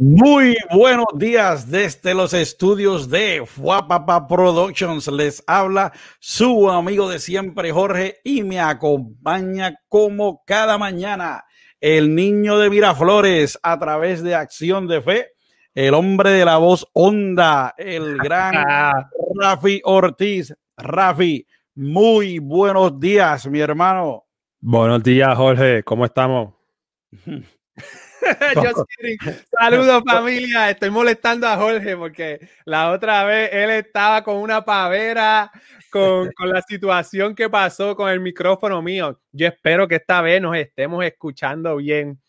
Muy buenos días desde los estudios de Fuapapa Productions. Les habla su amigo de siempre, Jorge, y me acompaña como cada mañana el niño de Miraflores a través de Acción de Fe, el hombre de la voz honda, el gran Rafi Ortiz. Rafi, muy buenos días, mi hermano. Buenos días, Jorge. ¿Cómo estamos? Saludos familia, estoy molestando a Jorge porque la otra vez él estaba con una pavera con, con, la situación que pasó con el micrófono mío. Yo espero que esta vez nos estemos escuchando bien.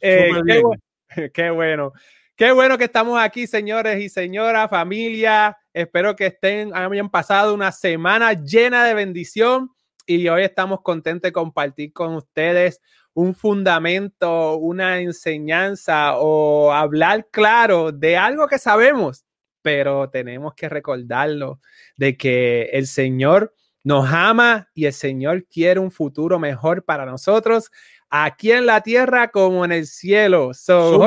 Eh, qué, qué, bueno. Qué bueno que estamos aquí, señores y señoras, familia. Espero que estén, hayan pasado una semana llena de bendición y hoy estamos contentos de compartir con ustedes un fundamento, una enseñanza o hablar claro de algo que sabemos, pero tenemos que recordarlo de que el Señor nos ama y el Señor quiere un futuro mejor para nosotros aquí en la tierra como en el cielo. So,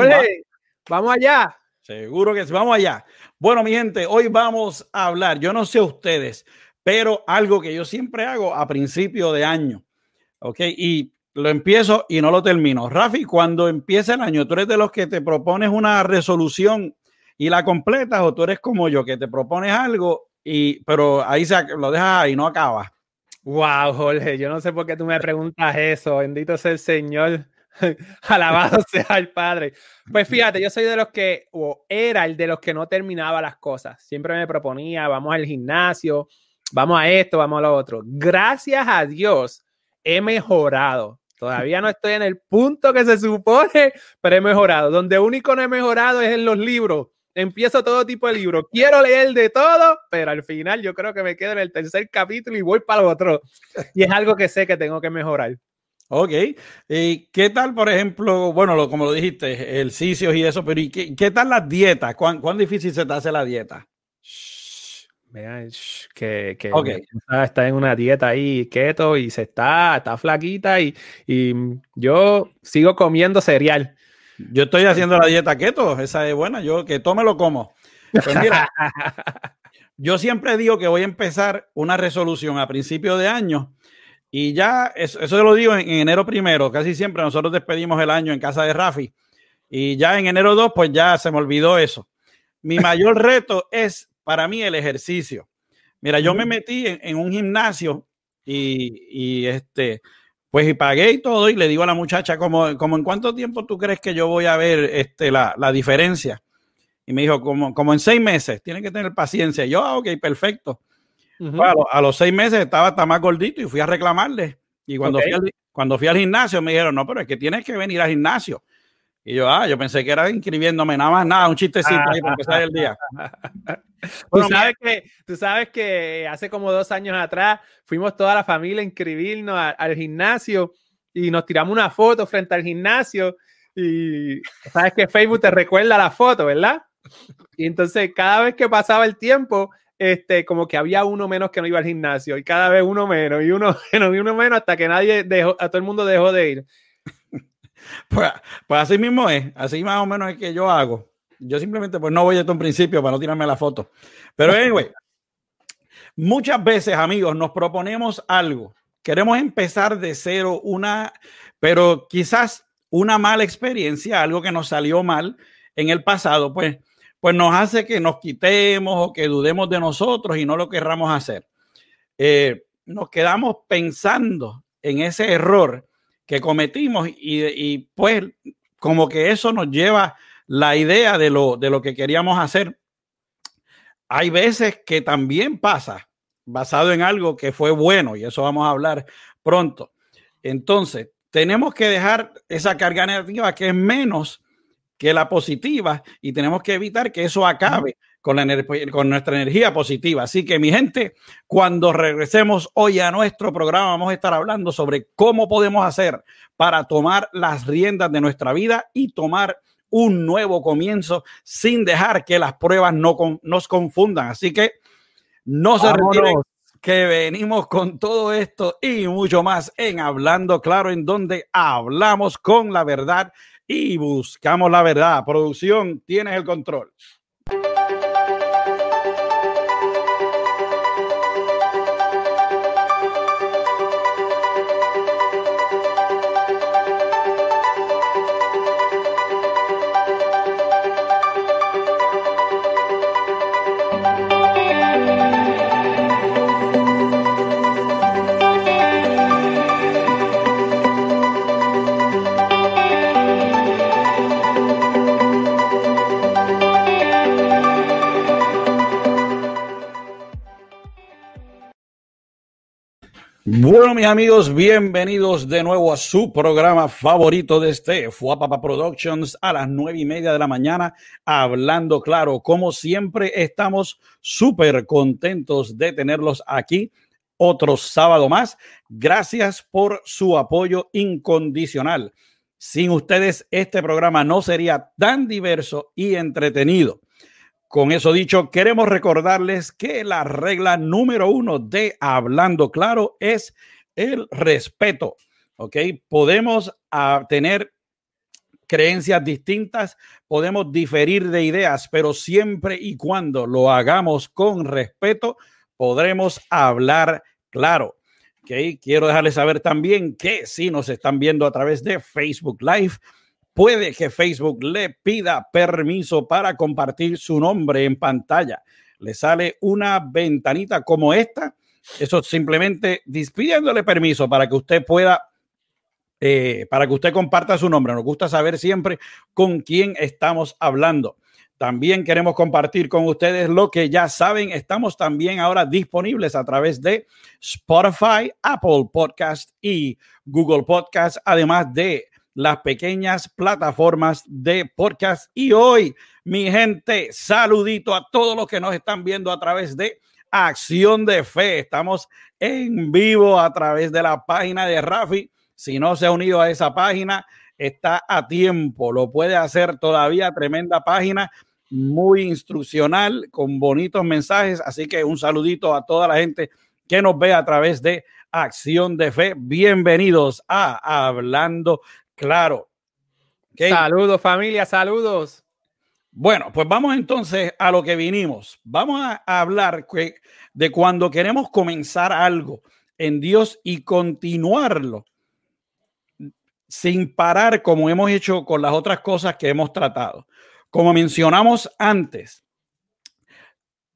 vamos allá. Seguro que sí, vamos allá. Bueno, mi gente, hoy vamos a hablar, yo no sé ustedes, pero algo que yo siempre hago a principio de año, ¿ok? Y lo empiezo y no lo termino. Rafi, cuando empieza el año, ¿tú eres de los que te propones una resolución y la completas o tú eres como yo, que te propones algo y pero ahí se, lo dejas ahí, no acaba? Wow, Jorge, yo no sé por qué tú me preguntas eso. Bendito sea el Señor. Alabado sea el Padre. Pues fíjate, yo soy de los que, o era el de los que no terminaba las cosas. Siempre me proponía, vamos al gimnasio, vamos a esto, vamos a lo otro. Gracias a Dios he mejorado. Todavía no estoy en el punto que se supone, pero he mejorado. Donde único no he mejorado es en los libros. Empiezo todo tipo de libros. Quiero leer de todo, pero al final yo creo que me quedo en el tercer capítulo y voy para el otro. Y es algo que sé que tengo que mejorar. Ok. ¿Y qué tal, por ejemplo, bueno, como lo dijiste, ejercicios y eso, pero ¿y qué, tal las dietas? ¿Cuán, ¿Cuán, difícil se te hace la dieta? Que, está en una dieta ahí keto y se está, está flaquita y, y, yo sigo comiendo cereal. Yo estoy haciendo la dieta keto, esa es buena, yo que tome lo como. Pues mira, yo siempre digo que voy a empezar una resolución a principio de año y ya, eso, eso lo digo en, enero primero, casi siempre nosotros despedimos el año en casa de Rafi y ya en enero 2 pues ya se me olvidó eso. Mi mayor reto es para mí el ejercicio. Mira, yo me metí en, un gimnasio y, este, pues y pagué y todo y le digo a la muchacha como, como en cuánto tiempo tú crees que yo voy a ver este, la, diferencia. Y me dijo, como, como en seis meses, tienen que tener paciencia. yo, ah, ok, perfecto. a, los, seis meses estaba hasta más gordito y fui a reclamarle. Y cuando, fui al, cuando fui al gimnasio me dijeron, no, pero es que tienes que venir al gimnasio. Y yo, ah, yo pensé que era inscribiéndome, nada más, nada, un chistecito ahí para empezar el día. tú, sabes que, tú sabes que hace como dos años atrás fuimos toda la familia a inscribirnos al gimnasio y nos tiramos una foto frente al gimnasio y sabes que Facebook te recuerda la foto, ¿verdad? Y entonces cada vez que pasaba el tiempo, este, como que había uno menos que no iba al gimnasio y cada vez uno menos y uno menos y uno menos hasta que nadie dejó, a todo el mundo dejó de ir. Pues, pues, así mismo es, así más o menos es que yo hago. Yo simplemente pues no voy a esto en principio para no tirarme la foto. Pero anyway, muchas veces amigos nos proponemos algo, queremos empezar de cero, una, pero quizás una mala experiencia, algo que nos salió mal en el pasado, pues, pues nos hace que nos quitemos o que dudemos de nosotros y no lo querramos hacer. Eh, nos quedamos pensando en ese error que cometimos y, pues como que eso nos lleva la idea de lo, de lo que queríamos hacer. Hay veces que también pasa basado en algo que fue bueno y eso vamos a hablar pronto. Entonces, tenemos que dejar esa carga negativa que es menos que la positiva y tenemos que evitar que eso acabe con, la con nuestra energía positiva. Así que mi gente, cuando regresemos hoy a nuestro programa, vamos a estar hablando sobre cómo podemos hacer para tomar las riendas de nuestra vida y tomar un nuevo comienzo sin dejar que las pruebas no nos confundan. Así que no se retiren, que venimos con todo esto y mucho más en Hablando Claro, en donde hablamos con la verdad y buscamos la verdad. Producción, tienes el control. Bueno, mis amigos, bienvenidos de nuevo a su programa favorito de este Fuapapa Productions a las nueve y media de la mañana, hablando claro. Como siempre, estamos súper contentos de tenerlos aquí otro sábado más. Gracias por su apoyo incondicional. Sin ustedes, este programa no sería tan diverso y entretenido. Con eso dicho, queremos recordarles que la regla número uno de Hablando Claro es el respeto. ¿Ok? Podemos ah, tener creencias distintas, podemos diferir de ideas, pero siempre y cuando lo hagamos con respeto, podremos hablar claro. ¿Ok? Quiero dejarles saber también que si nos están viendo a través de Facebook Live, puede que Facebook le pida permiso para compartir su nombre en pantalla. Le sale una ventanita como esta. Eso simplemente despidiéndole permiso para que usted pueda, eh, para que usted comparta su nombre. Nos gusta saber siempre con quién estamos hablando. También queremos compartir con ustedes lo que ya saben. Estamos también ahora disponibles a través de Spotify, Apple Podcast y Google Podcast, además de las pequeñas plataformas de podcast. Y hoy, mi gente, saludito a todos los que nos están viendo a través de Acción de Fe. Estamos en vivo a través de la página de Rafi. Si no se ha unido a esa página, está a tiempo. Lo puede hacer todavía. Tremenda página, muy instruccional, con bonitos mensajes. Así que un saludito a toda la gente que nos ve a través de Acción de Fe. Bienvenidos a Hablando Claro. Saludos familia, saludos. Bueno, pues vamos entonces a lo que vinimos. Vamos a hablar de cuando queremos comenzar algo en Dios y continuarlo sin parar como hemos hecho con las otras cosas que hemos tratado. Como mencionamos antes,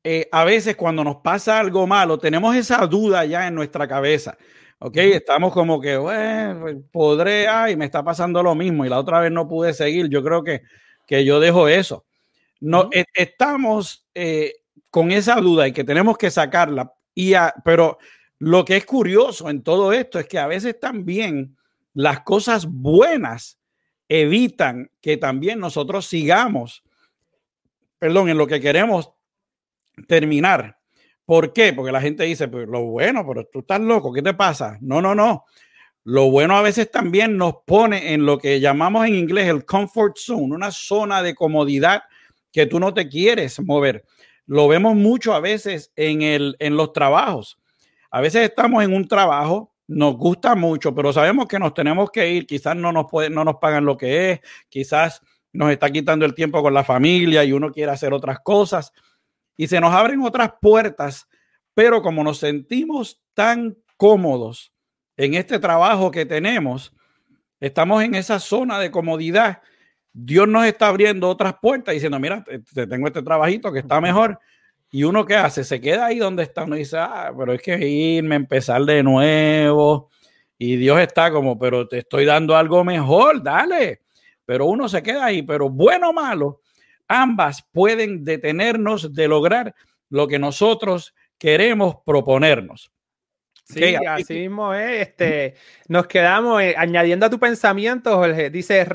eh, a veces cuando nos pasa algo malo, tenemos esa duda ya en nuestra cabeza. Ok, estamos como que, bueno, podré, ay, me está pasando lo mismo y la otra vez no pude seguir. Yo creo que, que yo dejo eso. No, e, estamos eh, con esa duda y que tenemos que sacarla. Y pero lo que es curioso en todo esto es que a veces también las cosas buenas evitan que también nosotros sigamos, perdón, en lo que queremos terminar. ¿Por qué? Porque la gente dice, pues lo bueno, pero tú estás loco, ¿qué te pasa? No, no, no. Lo bueno a veces también nos pone en lo que llamamos en inglés el comfort zone, una zona de comodidad que tú no te quieres mover. Lo vemos mucho a veces en, el, en los trabajos. A veces estamos en un trabajo, nos gusta mucho, pero sabemos que nos tenemos que ir, quizás no nos, puede, no nos pagan lo que es, quizás nos está quitando el tiempo con la familia y uno quiere hacer otras cosas y se nos abren otras puertas, pero como nos sentimos tan cómodos en este trabajo que tenemos, estamos en esa zona de comodidad. Dios nos está abriendo otras puertas diciendo, mira, te, tengo este trabajito que está mejor. Y uno que hace, se queda ahí donde está, uno dice, ah, pero es que irme, empezar de nuevo. Y Dios está como, pero te estoy dando algo mejor, dale. Pero uno se queda ahí, pero bueno o malo, ambas pueden detenernos de lograr lo que nosotros queremos proponernos. Sí, así mismo es. Este, nos quedamos eh, añadiendo a tu pensamiento, Jorge. Dice,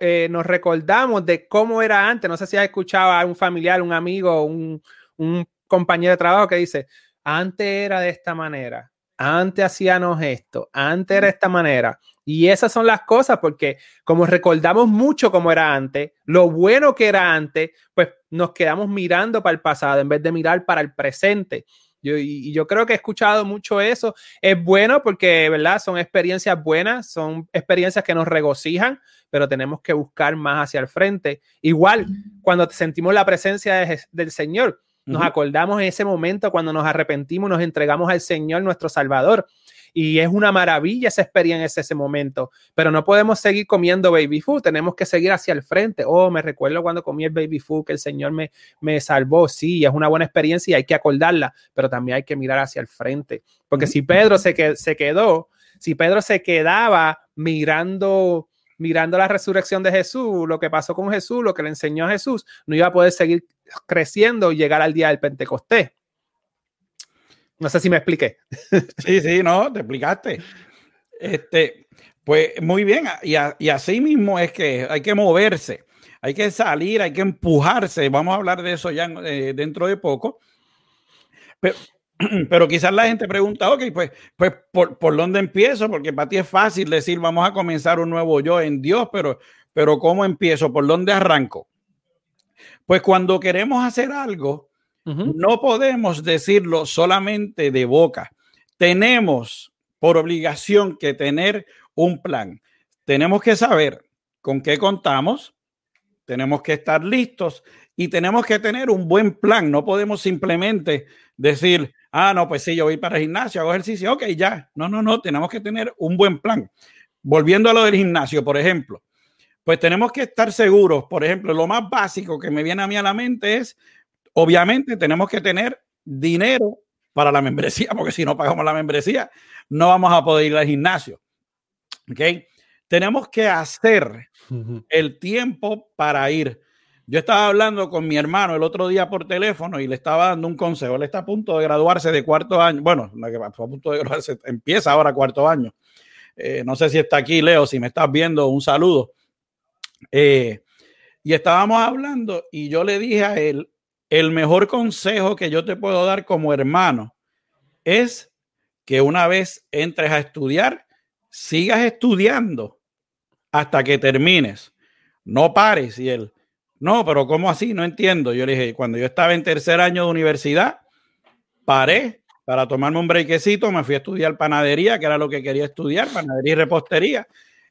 eh, nos recordamos de cómo era antes. No sé si has escuchado a un familiar, un amigo, un, un compañero de trabajo que dice, antes era de esta manera, antes hacíamos esto, antes era de esta manera. Y esas son las cosas, porque como recordamos mucho como era antes, lo bueno que era antes, pues nos quedamos mirando para el pasado en vez de mirar para el presente. Yo, y, yo creo que he escuchado mucho eso. Es bueno porque, ¿verdad? Son experiencias buenas, son experiencias que nos regocijan, pero tenemos que buscar más hacia el frente. Igual, cuando sentimos la presencia del Señor, nos acordamos en ese momento cuando nos arrepentimos, nos entregamos al Señor, nuestro Salvador. Y es una maravilla esa experiencia, ese momento, pero no podemos seguir comiendo baby food, tenemos que seguir hacia el frente. Oh, me recuerdo cuando comí el baby food que el Señor me, me salvó, sí, es una buena experiencia y hay que acordarla, pero también hay que mirar hacia el frente, porque si Pedro se, que, se quedó, si Pedro se quedaba mirando mirando la resurrección de Jesús, lo que pasó con Jesús, lo que le enseñó a Jesús, no iba a poder seguir creciendo y llegar al día del Pentecostés. No sé si me expliqué. Sí, sí, no, te explicaste. Este, pues muy bien, y, así mismo es que hay que moverse, hay que salir, hay que empujarse. Vamos a hablar de eso ya eh, dentro de poco. Pero, pero, quizás la gente pregunta, ok, pues, pues ¿por, ¿por, dónde empiezo? Porque para ti es fácil decir, vamos a comenzar un nuevo yo en Dios, pero, pero ¿cómo empiezo? ¿Por dónde arranco? Pues cuando queremos hacer algo, no podemos decirlo solamente de boca. Tenemos por obligación que tener un plan. Tenemos que saber con qué contamos, tenemos que estar listos y tenemos que tener un buen plan. No podemos simplemente decir, ah, no, pues sí, yo voy para el gimnasio, hago ejercicio, ok, ya. No, no, no, tenemos que tener un buen plan. Volviendo a lo del gimnasio, por ejemplo, pues tenemos que estar seguros, por ejemplo, lo más básico que me viene a mí a la mente es Obviamente tenemos que tener dinero para la membresía, porque si no pagamos la membresía, no vamos a poder ir al gimnasio. ¿Ok? Tenemos que hacer el tiempo para ir. Yo estaba hablando con mi hermano el otro día por teléfono y le estaba dando un consejo. Él está a punto de graduarse de cuarto año. Bueno, a punto de graduarse, empieza ahora cuarto año. Eh, no sé si está aquí, Leo, si me estás viendo, un saludo. Eh, y estábamos hablando y yo le dije a él el mejor consejo que yo te puedo dar como hermano es que una vez entres a estudiar, sigas estudiando hasta que termines. No pares. Y él, no, pero ¿cómo así? No entiendo. Yo le dije, cuando yo estaba en tercer año de universidad, paré para tomarme un breakcito, me fui a estudiar panadería, que era lo que quería estudiar, panadería y repostería.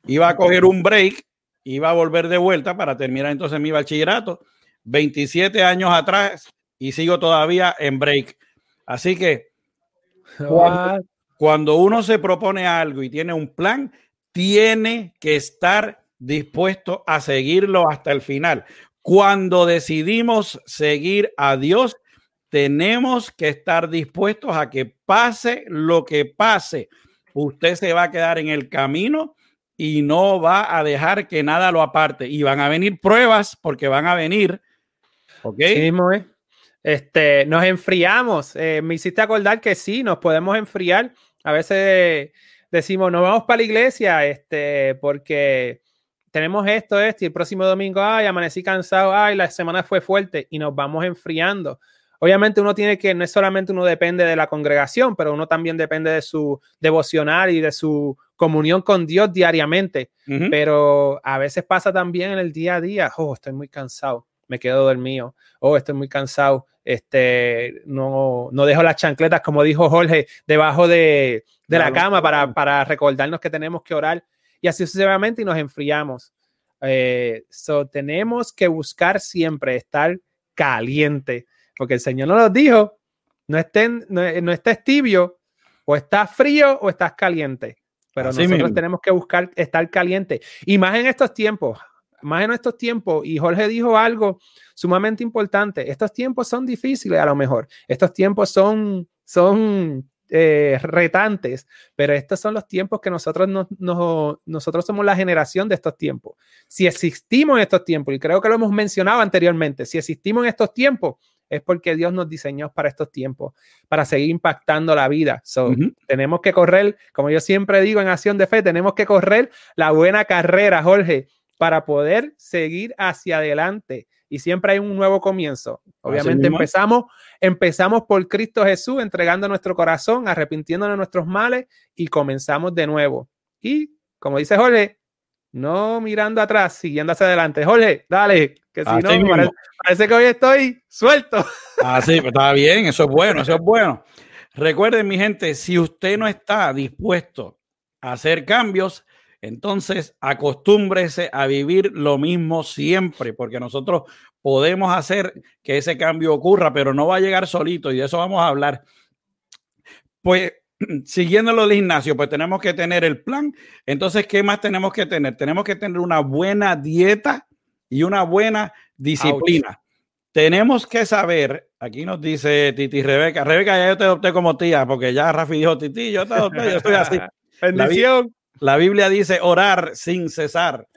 Iba a coger un break, iba a volver de vuelta para terminar entonces mi bachillerato 27 años atrás y sigo todavía en break. Así que cuando, uno se propone algo y tiene un plan, tiene que estar dispuesto a seguirlo hasta el final. Cuando decidimos seguir a Dios, tenemos que estar dispuestos a que pase lo que pase. Usted se va a quedar en el camino y no va a dejar que nada lo aparte. Y van a venir pruebas porque van a venir Ok. mismo Este, nos enfriamos. Eh, me hiciste acordar que sí, nos podemos enfriar. A veces decimos, no vamos para la iglesia, este, porque tenemos esto, esto, y el próximo domingo, ay, amanecí cansado, ay, la semana fue fuerte, y nos vamos enfriando. Obviamente uno tiene que, no es solamente uno depende de la congregación, pero uno también depende de su devocional y de su comunión con Dios diariamente. Pero a veces pasa también en el día a día, oh, estoy muy cansado me quedo dormido, oh, estoy muy cansado, este, no, no dejo las chancletas, como dijo Jorge, debajo de, la cama para, recordarnos que tenemos que orar y así sucesivamente y nos enfriamos. Eh, tenemos que buscar siempre estar caliente, porque el Señor nos dijo, no, estén, no, estés tibio, o estás frío o estás caliente. Pero nosotros tenemos que buscar estar caliente. Y más en estos tiempos, más en estos tiempos, y Jorge dijo algo sumamente importante, estos tiempos son difíciles a lo mejor, estos tiempos son, son eh, retantes, pero estos son los tiempos que nosotros, nosotros somos la generación de estos tiempos. Si existimos en estos tiempos, y creo que lo hemos mencionado anteriormente, si existimos en estos tiempos, es porque Dios nos diseñó para estos tiempos, para seguir impactando la vida. Tenemos que correr, como yo siempre digo en Acción de Fe, tenemos que correr la buena carrera, Jorge, para poder seguir hacia adelante. Y siempre hay un nuevo comienzo. Obviamente empezamos, empezamos por Cristo Jesús, entregando nuestro corazón, arrepintiéndonos de nuestros males y comenzamos de nuevo. Y como dice Jorge, no mirando atrás, siguiendo hacia adelante. Jorge, dale, que si no, parece, que hoy estoy suelto. Así, pues está bien, eso es bueno, eso es bueno. Recuerden, mi gente, si usted no está dispuesto a hacer cambios, entonces acostúmbrese a vivir lo mismo siempre, porque nosotros podemos hacer que ese cambio ocurra, pero no va a llegar solito y de eso vamos a hablar. Pues siguiendo lo del gimnasio, pues tenemos que tener el plan. Entonces, ¿qué más tenemos que tener? Tenemos que tener una buena dieta y una buena disciplina. Tenemos que saber, aquí nos dice Titi Rebeca, Rebeca, ya yo te adopté como tía, porque ya Rafi dijo Titi, yo te adopté, yo estoy así. Bendición. La, la Biblia dice orar sin cesar.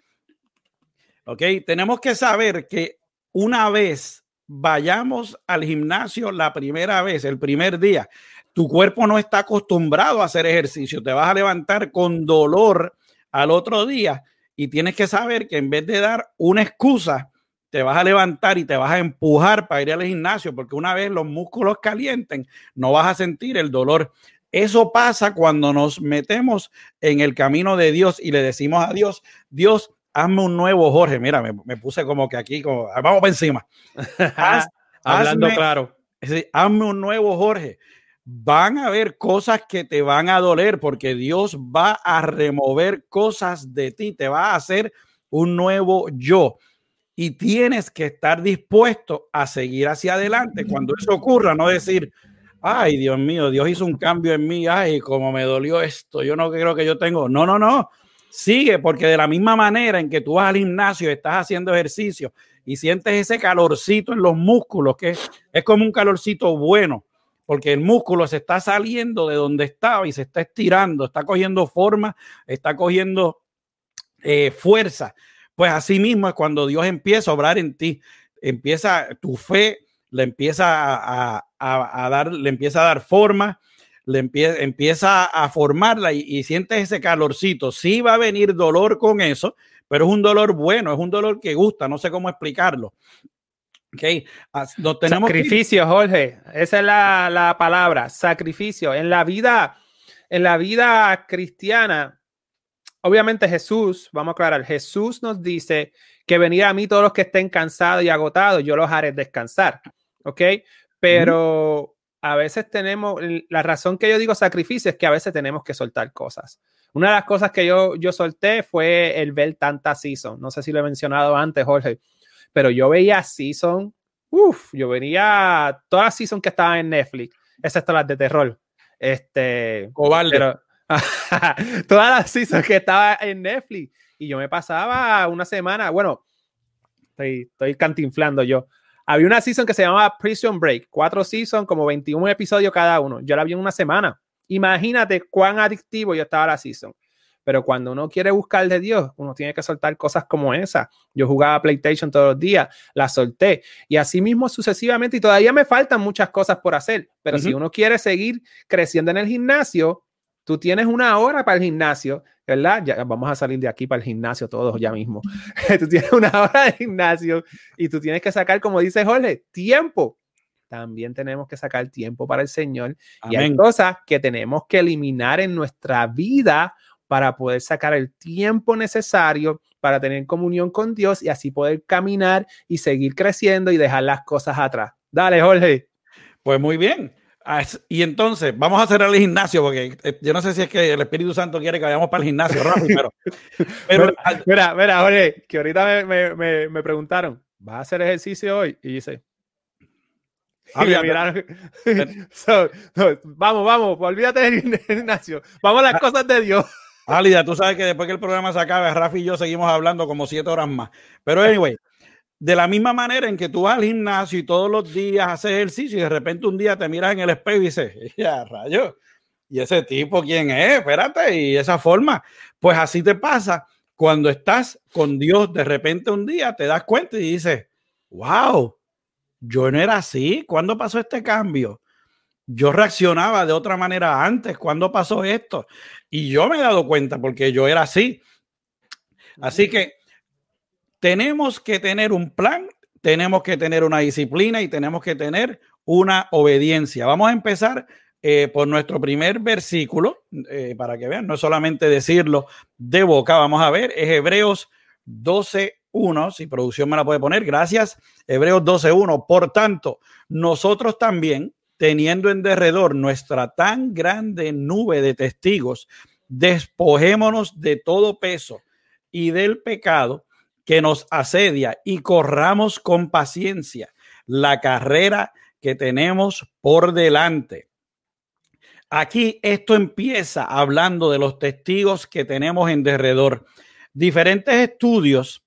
Ok, tenemos que saber que una vez vayamos al gimnasio la primera vez, el primer día, tu cuerpo no está acostumbrado a hacer ejercicio, te vas a levantar con dolor al otro día y tienes que saber que en vez de dar una excusa, te vas a levantar y te vas a empujar para ir al gimnasio, porque una vez los músculos calienten, no vas a sentir el dolor. Eso pasa cuando nos metemos en el camino de Dios y le decimos a Dios, Dios, hazme un nuevo Jorge. Mira, me, puse como que aquí, como, vamos para encima. Hablando claro. hazme un nuevo Jorge van a haber cosas que te van a doler porque Dios va a remover cosas de ti, te va a hacer un nuevo yo. Y tienes que estar dispuesto a seguir hacia adelante. Cuando eso ocurra, no decir, ay, Dios mío, Dios hizo un cambio en mí, ay, como me dolió esto, yo no creo que yo tengo. No, no, no. Sigue, porque de la misma manera en que tú vas al gimnasio, estás haciendo ejercicio y sientes ese calorcito en los músculos, que es como un calorcito bueno porque el músculo se está saliendo de donde estaba y se está estirando, está cogiendo forma, está cogiendo eh, fuerza. Pues así mismo es cuando Dios empieza a obrar en ti, empieza tu fe, le empieza a, dar, le empieza a dar forma, le empieza, a formarla y, y sientes ese calorcito. Sí va a venir dolor con eso, pero es un dolor bueno, es un dolor que gusta, no sé cómo explicarlo. Okay. tenemos sacrificio, Jorge. Esa es la, palabra, sacrificio. En la vida, en la vida cristiana, obviamente Jesús, vamos a aclarar, Jesús nos dice que venir a mí todos los que estén cansados y agotados, yo los haré descansar. ¿Ok? Pero a veces tenemos, la razón que yo digo sacrificio es que a veces tenemos que soltar cosas. Una de las cosas que yo, yo solté fue el ver tanta season. No sé si lo he mencionado antes, Jorge pero yo veía Season, uff, yo veía todas las Season que estaban en Netflix, excepto las de terror. Este, Cobarde. todas las Season que estaban en Netflix. Y yo me pasaba una semana, bueno, estoy, estoy cantinflando yo. Había una season que se llamaba Prison Break, cuatro seasons, como 21 episodios cada uno. Yo la vi en una semana. Imagínate cuán adictivo yo estaba a la season. Pero cuando uno quiere buscar de Dios, uno tiene que soltar cosas como esa. Yo jugaba PlayStation todos los días, la solté. Y así mismo sucesivamente. Y todavía me faltan muchas cosas por hacer. Pero si uno quiere seguir creciendo en el gimnasio, tú tienes una hora para el gimnasio, ¿verdad? Ya vamos a salir de aquí para el gimnasio todos ya mismo. tú tienes una hora de gimnasio y tú tienes que sacar, como dice Jorge, tiempo. También tenemos que sacar tiempo para el Señor. Y hay cosas que tenemos que eliminar en nuestra vida para poder sacar el tiempo necesario para tener comunión con Dios y así poder caminar y seguir creciendo y dejar las cosas atrás. Dale, Jorge. Pues muy bien. Ah, y entonces, vamos a cerrar el gimnasio, porque eh, yo no sé si es que el Espíritu Santo quiere que vayamos para el gimnasio, Rafi, pero... pero mira, mira, Jorge, que ahorita me, me, me, preguntaron, ¿vas a hacer ejercicio hoy? Y dice... Ah, vamos, vamos, olvídate del gimnasio. Vamos a las ah. cosas de Dios. Álida, tú sabes que después que el programa se acabe, Rafi y yo seguimos hablando como siete horas más. Pero anyway, de la misma manera en que tú vas al gimnasio y todos los días haces ejercicio y de repente un día te miras en el espejo y dices, ya, rayo, ¿y ese tipo quién es? Espérate, y esa forma. Pues así te pasa cuando estás con Dios, de repente un día te das cuenta y dices, wow, yo no era así. ¿Cuándo pasó este cambio? Yo reaccionaba de otra manera antes. cuando pasó esto? Y yo me he dado cuenta porque yo era así. Así que tenemos que tener un plan, tenemos que tener una disciplina y tenemos que tener una obediencia. Vamos a empezar eh, por nuestro primer versículo, eh, para que vean, no solamente decirlo de boca, vamos a ver, es Hebreos 12.1, si producción me la puede poner, gracias, Hebreos 12.1, por tanto, nosotros también, teniendo en derredor nuestra tan grande nube de testigos, despojémonos de todo peso y del pecado que nos asedia y corramos con paciencia la carrera que tenemos por delante. Aquí esto empieza hablando de los testigos que tenemos en derredor. Diferentes estudios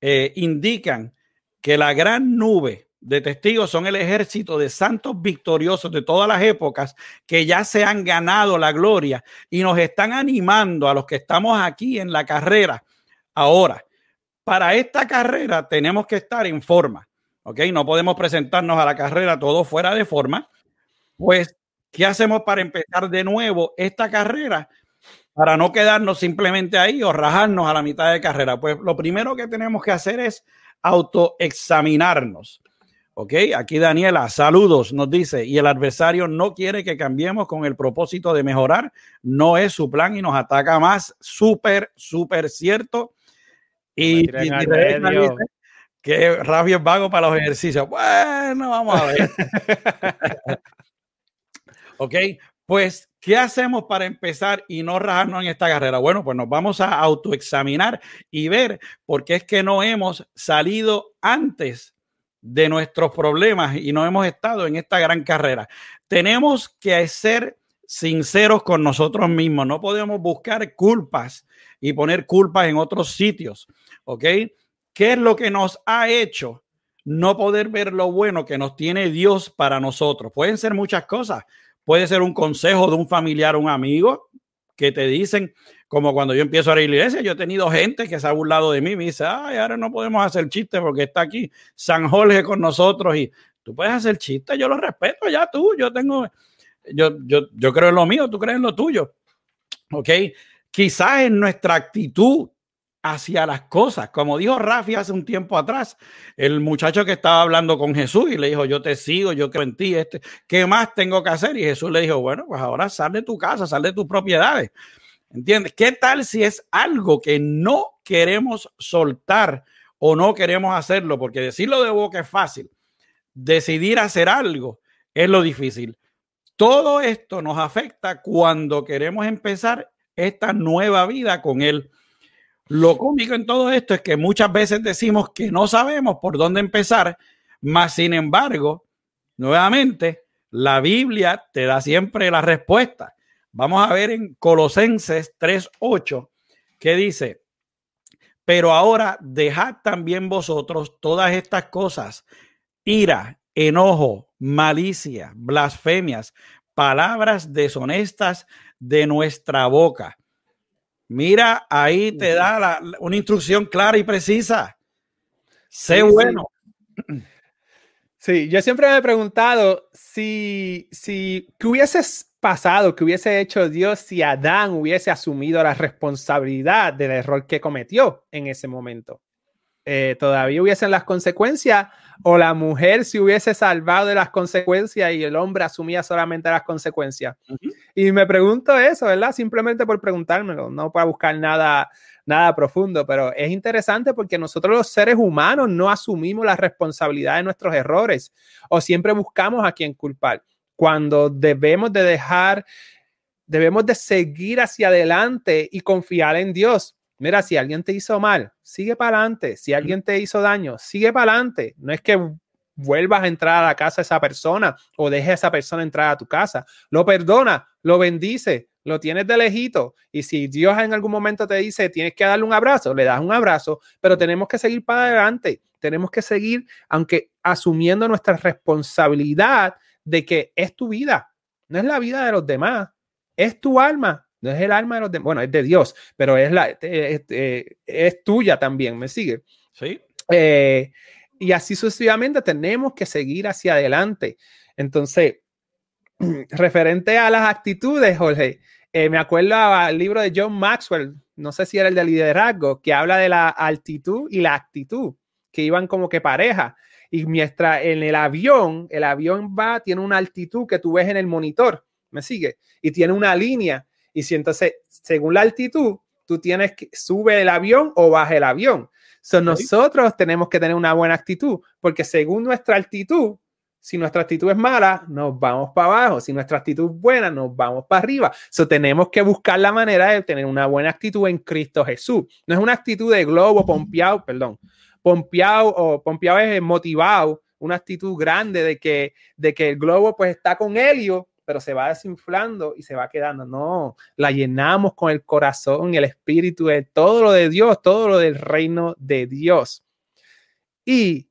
eh, indican que la gran nube de testigos son el ejército de santos victoriosos de todas las épocas que ya se han ganado la gloria y nos están animando a los que estamos aquí en la carrera. Ahora, para esta carrera tenemos que estar en forma, ¿ok? No podemos presentarnos a la carrera todo fuera de forma. Pues, ¿qué hacemos para empezar de nuevo esta carrera? Para no quedarnos simplemente ahí o rajarnos a la mitad de carrera. Pues lo primero que tenemos que hacer es autoexaminarnos. Ok, aquí Daniela, saludos, nos dice, y el adversario no quiere que cambiemos con el propósito de mejorar, no es su plan y nos ataca más, súper, súper cierto. Y, que Rafi es vago para los ejercicios. Bueno, vamos a ver. ok, pues, ¿qué hacemos para empezar y no rajarnos en esta carrera? Bueno, pues nos vamos a autoexaminar y ver por qué es que no hemos salido antes de nuestros problemas y no hemos estado en esta gran carrera. Tenemos que ser sinceros con nosotros mismos. No podemos buscar culpas y poner culpas en otros sitios. ¿Ok? ¿Qué es lo que nos ha hecho no poder ver lo bueno que nos tiene Dios para nosotros? Pueden ser muchas cosas. Puede ser un consejo de un familiar, un amigo, que te dicen, como cuando yo empiezo a la iglesia, yo he tenido gente que se ha burlado de mí, me dice, ay, ahora no podemos hacer chistes porque está aquí San Jorge con nosotros y tú puedes hacer chistes, yo lo respeto, ya tú, yo tengo, yo, yo, yo creo en lo mío, tú crees en lo tuyo. ¿Ok? Quizás en nuestra actitud hacia las cosas, como dijo Rafi hace un tiempo atrás, el muchacho que estaba hablando con Jesús y le dijo, yo te sigo, yo creo en ti, este, ¿qué más tengo que hacer? Y Jesús le dijo, bueno, pues ahora sal de tu casa, sal de tus propiedades. ¿Entiendes? ¿Qué tal si es algo que no queremos soltar o no queremos hacerlo? Porque decirlo de boca es fácil. Decidir hacer algo es lo difícil. Todo esto nos afecta cuando queremos empezar esta nueva vida con Él. Lo cómico en todo esto es que muchas veces decimos que no sabemos por dónde empezar, mas sin embargo, nuevamente, la Biblia te da siempre la respuesta. Vamos a ver en Colosenses 3:8 que dice, pero ahora dejad también vosotros todas estas cosas, ira, enojo, malicia, blasfemias, palabras deshonestas de nuestra boca. Mira, ahí te da una instrucción clara y precisa. Sé bueno. Sí. yo siempre me he preguntado si, si, ¿qué hubieses pasado que hubiese hecho Dios si Adán hubiese asumido la responsabilidad del error que cometió en ese momento? Eh, ¿Todavía hubiesen las consecuencias o la mujer se hubiese salvado de las consecuencias y el hombre asumía solamente las consecuencias? Y me pregunto eso, ¿verdad? Simplemente por preguntármelo, no para buscar nada, nada profundo, pero es interesante porque nosotros los seres humanos no asumimos la responsabilidad de nuestros errores o siempre buscamos a quien culpar cuando debemos de dejar, debemos de seguir hacia adelante y confiar en Dios. Mira, si alguien te hizo mal, sigue para adelante. Si alguien te hizo daño, sigue para adelante. No es que vuelvas a entrar a la casa de esa persona o deje a esa persona entrar a tu casa. Lo perdona, lo bendice, lo tienes de lejito. Y si Dios en algún momento te dice tienes que darle un abrazo, le das un abrazo, pero tenemos que seguir para adelante. Tenemos que seguir, aunque asumiendo nuestra responsabilidad de que es tu vida, no es la vida de los demás, es tu alma, no es el alma de los demás, bueno, es de Dios, pero es, la, es, tuya también, ¿me sigue? Sí. Eh, y así sucesivamente tenemos que seguir hacia adelante. Entonces, referente a las actitudes, Jorge, eh, me acuerdo al libro de John Maxwell, no sé si era el de liderazgo, que habla de la altitud y la actitud, que iban como que pareja. Y mientras en el avión, el avión va, tiene una altitud que tú ves en el monitor. ¿me sigue? Y tiene una línea. Y si entonces, según la altitud, tú tienes que sube el avión o baja el avión. So, Nosotros tenemos que tener una buena actitud, porque según nuestra actitud, si nuestra actitud es mala, nos vamos para abajo. Si nuestra actitud es buena, nos vamos para arriba. So, tenemos que buscar la manera de tener una buena actitud en Cristo Jesús. No es una actitud de globo pompeado, perdón. Pompeado o pompeado es motivado, una actitud grande de que, de que el globo pues está con helio, pero se va desinflando y se va quedando. No, la llenamos con el corazón el espíritu de todo lo de Dios, todo lo del reino de Dios. Y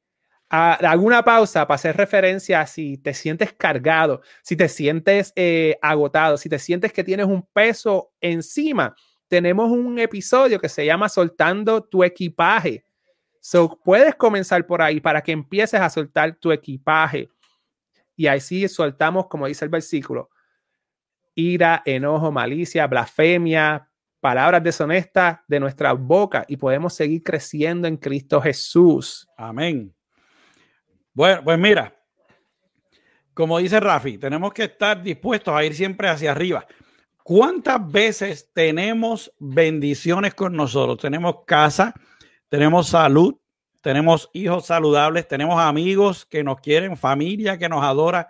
alguna pausa para hacer referencia a si te sientes cargado, si te sientes eh, agotado, si te sientes que tienes un peso encima. Tenemos un episodio que se llama Soltando tu equipaje. So, puedes comenzar por ahí para que empieces a soltar tu equipaje. Y así soltamos, como dice el versículo, ira, enojo, malicia, blasfemia, palabras deshonestas de nuestra boca y podemos seguir creciendo en Cristo Jesús. Amén. Bueno, pues mira, como dice Rafi, tenemos que estar dispuestos a ir siempre hacia arriba. ¿Cuántas veces tenemos bendiciones con nosotros? Tenemos casa, tenemos salud, tenemos hijos saludables, tenemos amigos que nos quieren, familia que nos adora,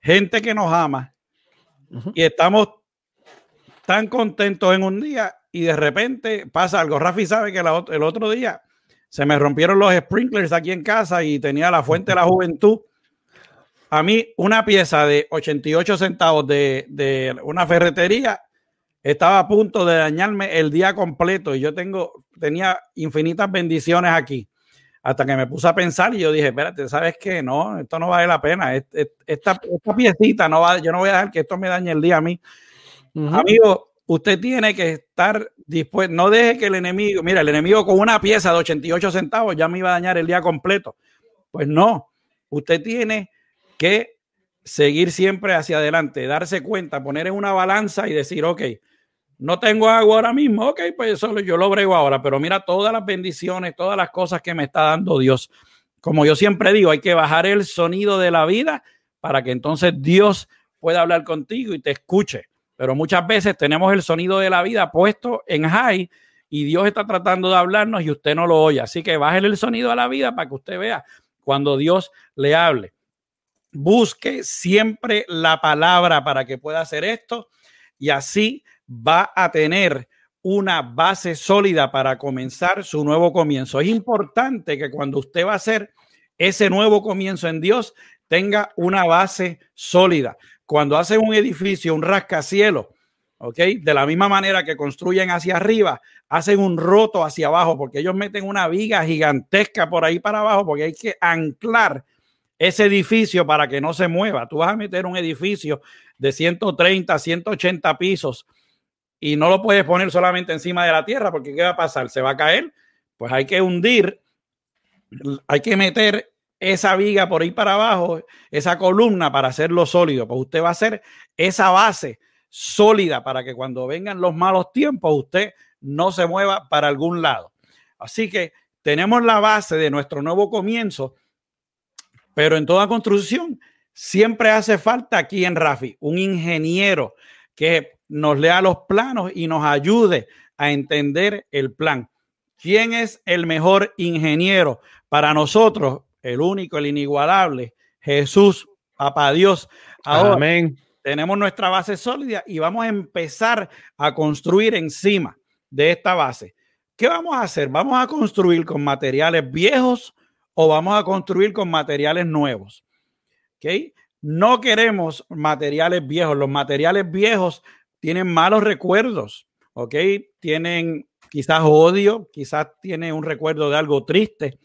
gente que nos ama. Y estamos tan contentos en un día y de repente pasa algo. Rafi sabe que el otro día se me rompieron los sprinklers aquí en casa y tenía la fuente de la juventud. A mí, una pieza de 88 centavos de, una ferretería estaba a punto de dañarme el día completo y yo tengo, tenía infinitas bendiciones aquí. Hasta que me puse a pensar y yo dije, espérate, ¿sabes qué? No, esto no vale la pena. Esta, esta, piecita no va, yo no voy a dejar que esto me dañe el día a mí. Amigo, usted tiene que estar dispuesto, no deje que el enemigo, mira, el enemigo con una pieza de 88 centavos ya me iba a dañar el día completo. Pues no, usted tiene que seguir siempre hacia adelante, darse cuenta, poner en una balanza y decir, ok, no tengo agua ahora mismo, ok, pues eso yo lo brego ahora, pero mira todas las bendiciones, todas las cosas que me está dando Dios. Como yo siempre digo, hay que bajar el sonido de la vida para que entonces Dios pueda hablar contigo y te escuche pero muchas veces tenemos el sonido de la vida puesto en high y Dios está tratando de hablarnos y usted no lo oye. Así que bájele el sonido a la vida para que usted vea cuando Dios le hable. Busque siempre la palabra para que pueda hacer esto y así va a tener una base sólida para comenzar su nuevo comienzo. Es importante que cuando usted va a hacer ese nuevo comienzo en Dios, tenga una base sólida cuando hacen un edificio, un rascacielos, ¿ok? De la misma manera que construyen hacia arriba, hacen un roto hacia abajo, porque ellos meten una viga gigantesca por ahí para abajo, porque hay que anclar ese edificio para que no se mueva. Tú vas a meter un edificio de 130, 180 pisos y no lo puedes poner solamente encima de la tierra, porque ¿qué va a pasar? ¿Se va a caer? Pues hay que hundir, hay que meter esa viga por ahí para abajo, esa columna para hacerlo sólido. Pues usted va a hacer esa base sólida para que cuando vengan los malos tiempos usted no se mueva para algún lado. Así que tenemos la base de nuestro nuevo comienzo, pero en toda construcción siempre hace falta aquí en Rafi un ingeniero que nos lea los planos y nos ayude a entender el plan. ¿Quién es el mejor ingeniero para nosotros? el único, el inigualable, Jesús, Papá Dios. Ahora Amén. tenemos nuestra base sólida y vamos a empezar a construir encima de esta base. ¿Qué vamos a hacer? ¿Vamos a construir con materiales viejos o vamos a construir con materiales nuevos? ¿Ok? No queremos materiales viejos. Los materiales viejos tienen malos recuerdos, ¿ok? Tienen quizás odio, quizás tiene un recuerdo de algo triste.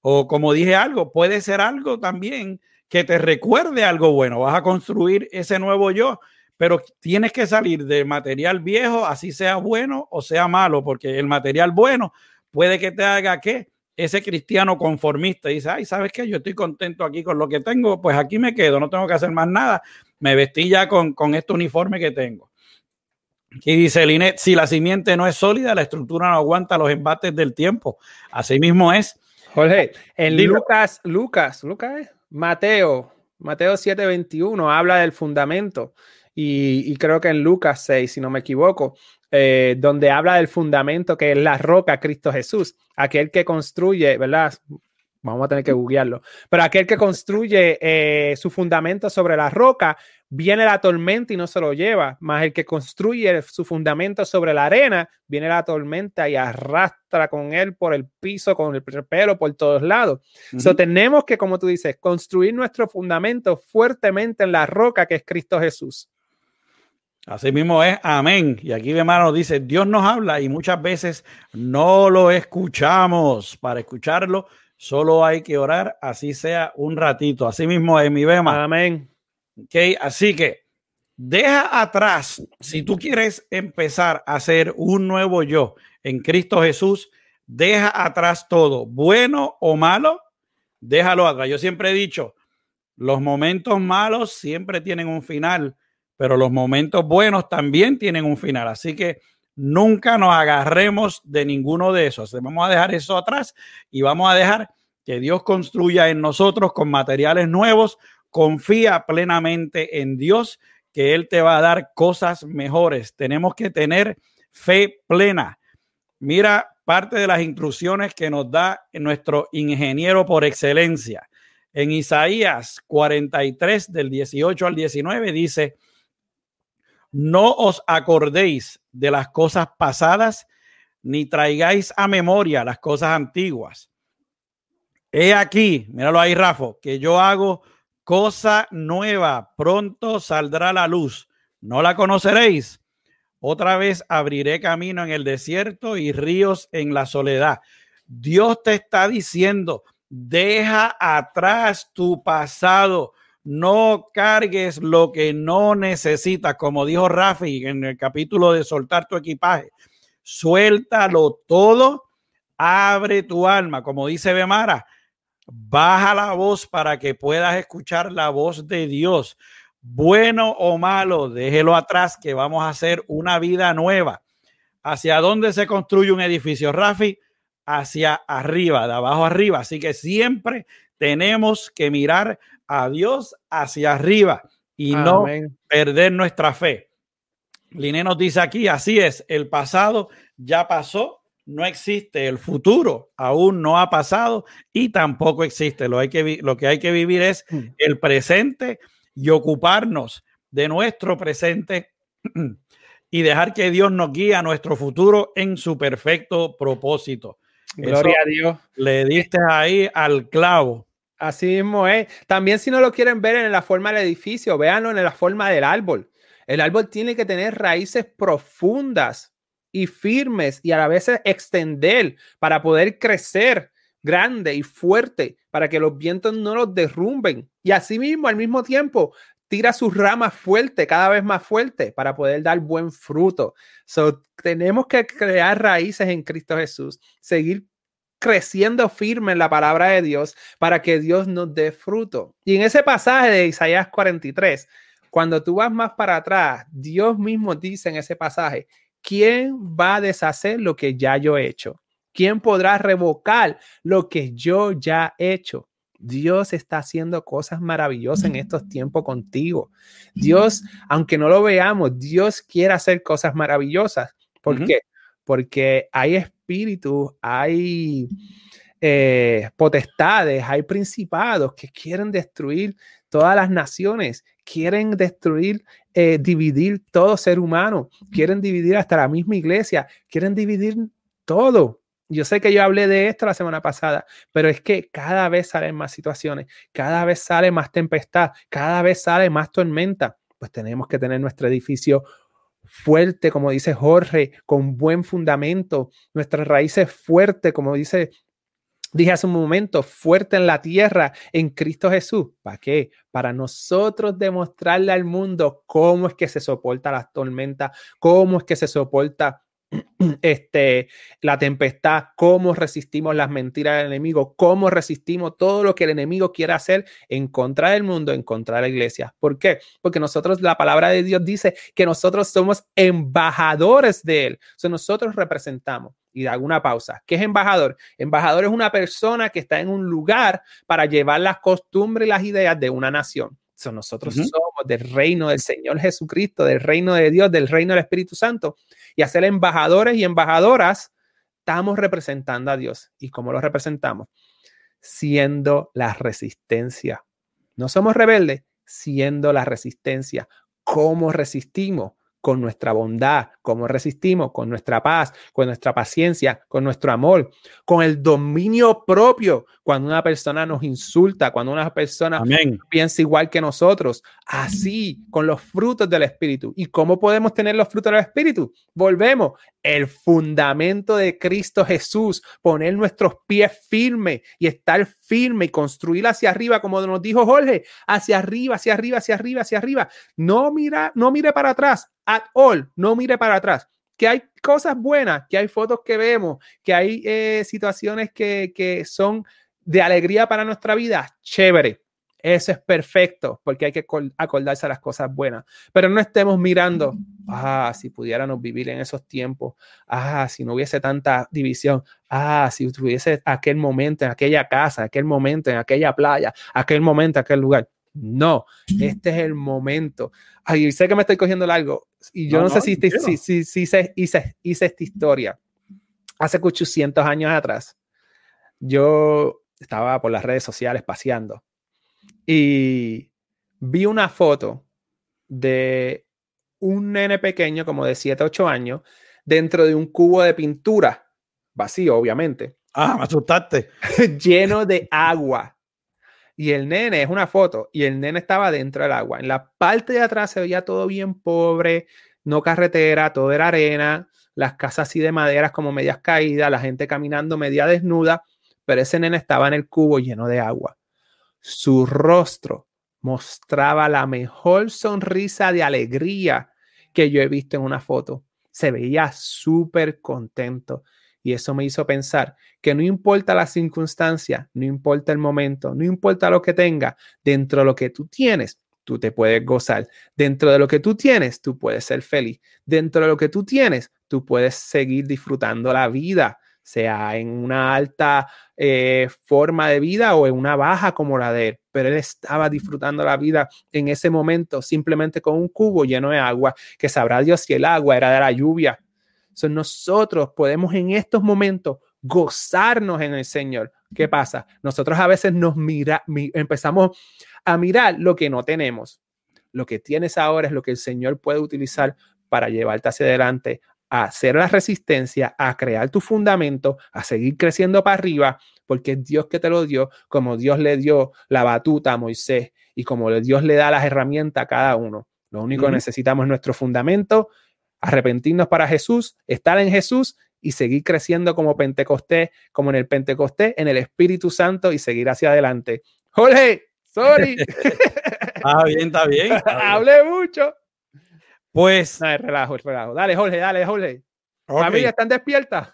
O como dije algo, puede ser algo también que te recuerde algo bueno. Vas a construir ese nuevo yo, pero tienes que salir de material viejo, así sea bueno o sea malo, porque el material bueno puede que te haga que ese cristiano conformista dice, ay, ¿sabes qué? Yo estoy contento aquí con lo que tengo, pues aquí me quedo, no tengo que hacer más nada, me vestí ya con, con este uniforme que tengo. Y dice Linet, si la simiente no es sólida, la estructura no aguanta los embates del tiempo. Así mismo es. Jorge, en Lucas, Lucas, Lucas, Mateo, Mateo 7:21 habla del fundamento. Y, creo que en Lucas 6, si no me equivoco, eh, donde habla del fundamento que es la roca, Cristo Jesús, aquel que construye, ¿verdad? Vamos a tener que googlearlo, pero aquel que construye eh, su fundamento sobre la roca, viene la tormenta y no se lo lleva, más el que construye su fundamento sobre la arena, viene la tormenta y arrastra con él por el piso, con el pelo, por todos lados. Uh tenemos que, como tú dices, construir nuestro fundamento fuertemente en la roca que es Cristo Jesús. Así mismo es, amén. Y aquí, hermano, dice, Dios nos habla y muchas veces no lo escuchamos. Para escucharlo, solo hay que orar, así sea un ratito. Así mismo es mi bema. Amén. Okay, así que deja atrás, si tú quieres empezar a ser un nuevo yo en Cristo Jesús, deja atrás todo, bueno o malo, déjalo atrás. Yo siempre he dicho, los momentos malos siempre tienen un final pero los momentos buenos también tienen un final. Así que nunca nos agarremos de ninguno de esos. Vamos a dejar eso atrás y vamos a dejar que Dios construya en nosotros con materiales nuevos. Confía plenamente en Dios, que Él te va a dar cosas mejores. Tenemos que tener fe plena. Mira parte de las instrucciones que nos da nuestro ingeniero por excelencia. En Isaías 43, del 18 al 19, dice, no os acordéis de las cosas pasadas, ni traigáis a memoria las cosas antiguas. He aquí, míralo ahí, Rafa, que yo hago cosa nueva, pronto saldrá la luz. ¿No la conoceréis? Otra vez abriré camino en el desierto y ríos en la soledad. Dios te está diciendo, deja atrás tu pasado, no cargues lo que no necesitas, como dijo Rafi en el capítulo de soltar tu equipaje. Suéltalo todo, abre tu alma, como dice Bemara, baja la voz para que puedas escuchar la voz de Dios. Bueno o malo, déjelo atrás que vamos a hacer una vida nueva. ¿Hacia dónde se construye un edificio, Rafi? Hacia arriba, de abajo arriba. Así que siempre tenemos que mirar a Dios hacia arriba y no perder nuestra fe. Liné nos dice aquí, así es, el pasado ya pasó, no existe, el futuro aún no ha pasado y tampoco existe. Lo, hay que, lo que hay que vivir es mm. el presente y ocuparnos de nuestro presente y dejar que Dios nos guíe a nuestro futuro en su perfecto propósito. Gloria a Dios. Le diste ahí al clavo. Así mismo es. También si no lo quieren ver en la forma del edificio, véanlo en la forma del árbol. El árbol tiene que tener raíces profundas y firmes y a la vez extender para poder crecer grande y fuerte para que los vientos no los derrumben. Y así mismo, al mismo tiempo, tira sus ramas fuerte, cada vez más fuerte, para poder dar buen fruto. So, tenemos que crear raíces en Cristo Jesús, seguir creciendo firme en la palabra de Dios para que Dios nos dé fruto. Y en ese pasaje de Isaías 43, cuando tú vas más para atrás, Dios mismo dice en ese pasaje, ¿quién va a deshacer lo que ya yo he hecho? ¿Quién podrá revocar lo que yo ya he hecho? Dios está haciendo cosas maravillosas en estos tiempos contigo. Dios, aunque no lo veamos, Dios quiere hacer cosas maravillosas. ¿Por qué? Porque hay espíritus, hay eh, potestades, hay principados que quieren destruir todas las naciones, quieren destruir, eh, dividir todo ser humano, quieren dividir hasta la misma iglesia, quieren dividir todo. Yo sé que yo hablé de esto la semana pasada, pero es que cada vez salen más situaciones, cada vez sale más tempestad, cada vez sale más tormenta. Pues tenemos que tener nuestro edificio fuerte, como dice Jorge, con buen fundamento, nuestras raíces fuertes, como dice, dije hace un momento, fuerte en la tierra, en Cristo Jesús. ¿Para qué? Para nosotros demostrarle al mundo cómo es que se soporta las tormentas, cómo es que se soporta este, la tempestad, cómo resistimos las mentiras del enemigo, cómo resistimos todo lo que el enemigo quiere hacer en contra del mundo, en contra de la iglesia. ¿Por qué? Porque nosotros, la palabra de Dios dice que nosotros somos embajadores de él. O sea, nosotros representamos. Y hago una pausa. ¿Qué es embajador? Embajador es una persona que está en un lugar para llevar las costumbres y las ideas de una nación. So, nosotros somos del reino del Señor Jesucristo, del reino de Dios, del reino del Espíritu Santo y a ser embajadores y embajadoras, estamos representando a Dios. ¿Y cómo lo representamos? Siendo la resistencia. No somos rebeldes, siendo la resistencia. ¿Cómo resistimos? Con nuestra bondad, cómo resistimos, con nuestra paz, con nuestra paciencia, con nuestro amor, con el dominio propio. Cuando una persona nos insulta, cuando una persona piensa igual que nosotros, así, con los frutos del Espíritu. ¿Y cómo podemos tener los frutos del Espíritu? Volvemos, el fundamento de Cristo Jesús, poner nuestros pies firmes y estar firme y construir hacia arriba, como nos dijo Jorge, hacia arriba, hacia arriba, hacia arriba, hacia arriba. No mira, no mire para atrás, at all, no mire para atrás. Que hay cosas buenas, que hay fotos que vemos, que hay eh, situaciones que, que son de alegría para nuestra vida, chévere eso es perfecto, porque hay que acordarse a las cosas buenas. Pero no estemos mirando, ah, si pudiéramos vivir en esos tiempos, ah, si no hubiese tanta división, ah, si tuviese aquel momento en aquella casa, aquel momento en aquella playa, aquel momento en aquel lugar. No, este es el momento. Ay, sé que me estoy cogiendo algo y yo no, sé si, si, si, si hice, hice, hice esta historia. Hace 800 años atrás, yo estaba por las redes sociales paseando y vi una foto de un nene pequeño, como de 7, 8 años, dentro de un cubo de pintura, vacío, obviamente. Ah, me asustaste. lleno de agua. Y el nene, es una foto, y el nene estaba dentro del agua. En la parte de atrás se veía todo bien pobre, no carretera, todo era arena, las casas así de maderas como medias caídas, la gente caminando media desnuda, pero ese nene estaba en el cubo lleno de agua. Su rostro mostraba la mejor sonrisa de alegría que yo he visto en una foto. Se veía súper contento. Y eso me hizo pensar que no importa la circunstancia, no importa el momento, no importa lo que tenga, dentro de lo que tú tienes, tú te puedes gozar. Dentro de lo que tú tienes, tú puedes ser feliz. Dentro de lo que tú tienes, tú puedes seguir disfrutando la vida sea en una alta eh, forma de vida o en una baja como la de él. Pero él estaba disfrutando la vida en ese momento simplemente con un cubo lleno de agua, que sabrá Dios si el agua era de la lluvia. So, nosotros podemos en estos momentos gozarnos en el Señor. ¿Qué pasa? Nosotros a veces nos mira, empezamos a mirar lo que no tenemos. Lo que tienes ahora es lo que el Señor puede utilizar para llevarte hacia adelante, a hacer la resistencia, a crear tu fundamento, a seguir creciendo para arriba, porque es Dios que te lo dio, como Dios le dio la batuta a Moisés y como Dios le da las herramientas a cada uno. Lo único que necesitamos es nuestro fundamento, arrepentirnos para Jesús, estar en Jesús y seguir creciendo como Pentecostés, como en el Pentecostés, en el Espíritu Santo y seguir hacia adelante. Jorge, sorry. ah, bien, está bien. Hablé mucho. Pues. Dale, relajo, relajo. Dale, Jorge, dale, Jorge. Familia, ¿están despiertas?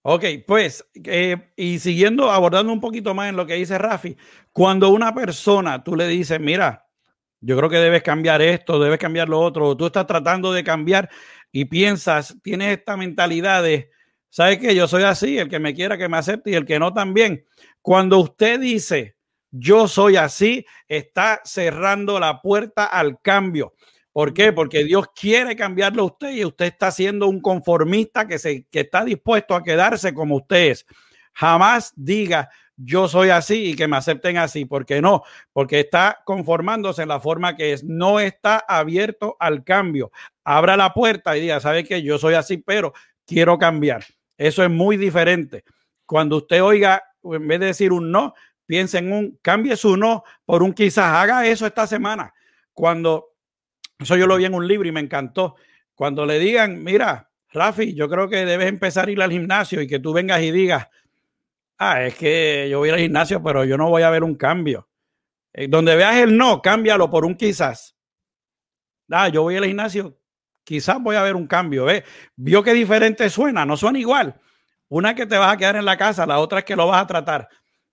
Ok, pues, eh, y siguiendo, abordando un poquito más en lo que dice Rafi, cuando una persona tú le dices, mira, yo creo que debes cambiar esto, debes cambiar lo otro, tú estás tratando de cambiar y piensas, tienes esta mentalidad de, ¿sabes qué? Yo soy así, el que me quiera que me acepte y el que no también. Cuando usted dice, yo soy así, está cerrando la puerta al cambio. ¿Por qué? Porque Dios quiere cambiarlo a usted y usted está siendo un conformista que, se, que está dispuesto a quedarse como usted es. Jamás diga yo soy así y que me acepten así, porque no, porque está conformándose en la forma que es, no está abierto al cambio. Abra la puerta y diga, ¿sabe que Yo soy así, pero quiero cambiar. Eso es muy diferente. Cuando usted oiga, en vez de decir un no, piense en un, cambie su no por un quizás, haga eso esta semana. Cuando eso yo lo vi en un libro y me encantó. Cuando le digan, mira, Rafi, yo creo que debes empezar a ir al gimnasio y que tú vengas y digas, ah, es que yo voy al gimnasio, pero yo no voy a ver un cambio. Eh, donde veas el no, cámbialo por un quizás. Ah, yo voy al gimnasio, quizás voy a ver un cambio. ¿Ve? Vio que diferente suena, no suena igual. Una que te vas a quedar en la casa, la otra es que lo vas a tratar.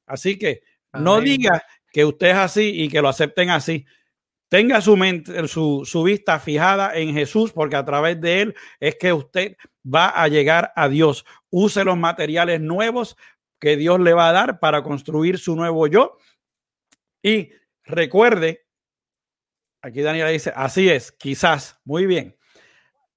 Así que no digas que usted es así y que lo acepten así. Tenga su, vista fijada en Jesús, porque a través de él es que usted va a llegar a Dios. Use los materiales nuevos que Dios le va a dar para construir su nuevo yo. Y recuerde Aquí Daniela dice, así es, quizás, muy bien.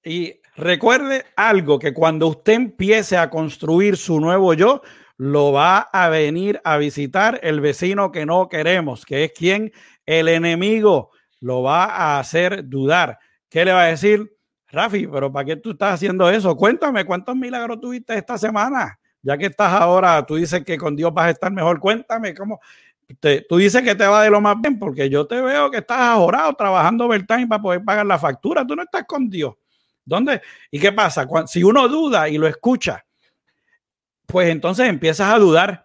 Y recuerde algo, que cuando usted empiece a construir su nuevo yo, lo va a venir a visitar el vecino que no queremos, que es quien el enemigo lo va a hacer dudar. ¿Qué le va a decir? Rafi, pero ¿para qué tú estás haciendo eso? Cuéntame cuántos milagros tuviste esta semana. Ya que estás ahora, tú dices que con Dios vas a estar mejor. Cuéntame cómo. tú dices que te va de lo más bien, porque yo te veo que estás ahorrado trabajando overtime para poder pagar la factura. Tú no estás con Dios. ¿Dónde? ¿Y qué pasa? si uno duda y lo escucha, pues entonces empiezas a dudar.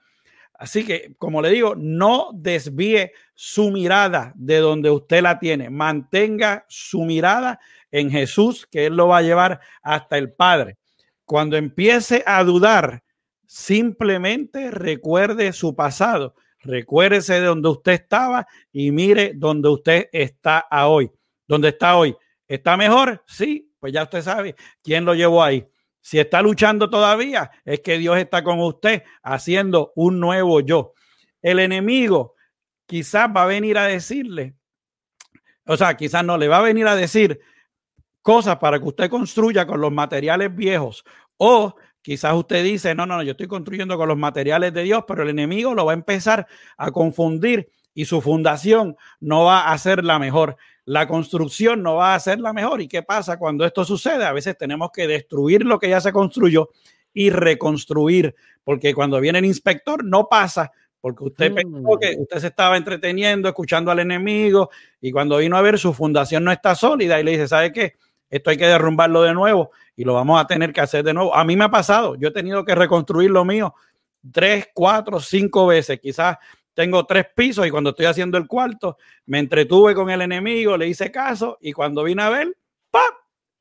Así que, como le digo, no desvíe su mirada de donde usted la tiene. Mantenga su mirada en Jesús, que Él lo va a llevar hasta el Padre. Cuando empiece a dudar, simplemente recuerde su pasado. Recuérdese de donde usted estaba y mire donde usted está hoy. ¿Dónde está hoy? ¿Está mejor? Sí, pues ya usted sabe quién lo llevó ahí. Si está luchando todavía, es que Dios está con usted haciendo un nuevo yo. El enemigo quizás va a venir a decirle, o sea, quizás no le va a venir a decir, cosas para que usted construya con los materiales viejos o quizás usted dice, no, no, no, yo estoy construyendo con los materiales de Dios, pero el enemigo lo va a empezar a confundir y su fundación no va a ser la mejor. La construcción no va a ser la mejor. ¿Y qué pasa cuando esto sucede? A veces tenemos que destruir lo que ya se construyó y reconstruir, porque cuando viene el inspector no pasa porque usted pensó que mm. usted se estaba entreteniendo, escuchando al enemigo, y cuando vino a ver su fundación no está sólida y le dice, ¿sabe qué? Esto hay que derrumbarlo de nuevo y lo vamos a tener que hacer de nuevo. A mí me ha pasado, yo he tenido que reconstruir lo mío tres, cuatro, cinco veces. Quizás tengo tres pisos y cuando estoy haciendo el cuarto, me entretuve con el enemigo, le hice caso y cuando vine a ver, ¡pap!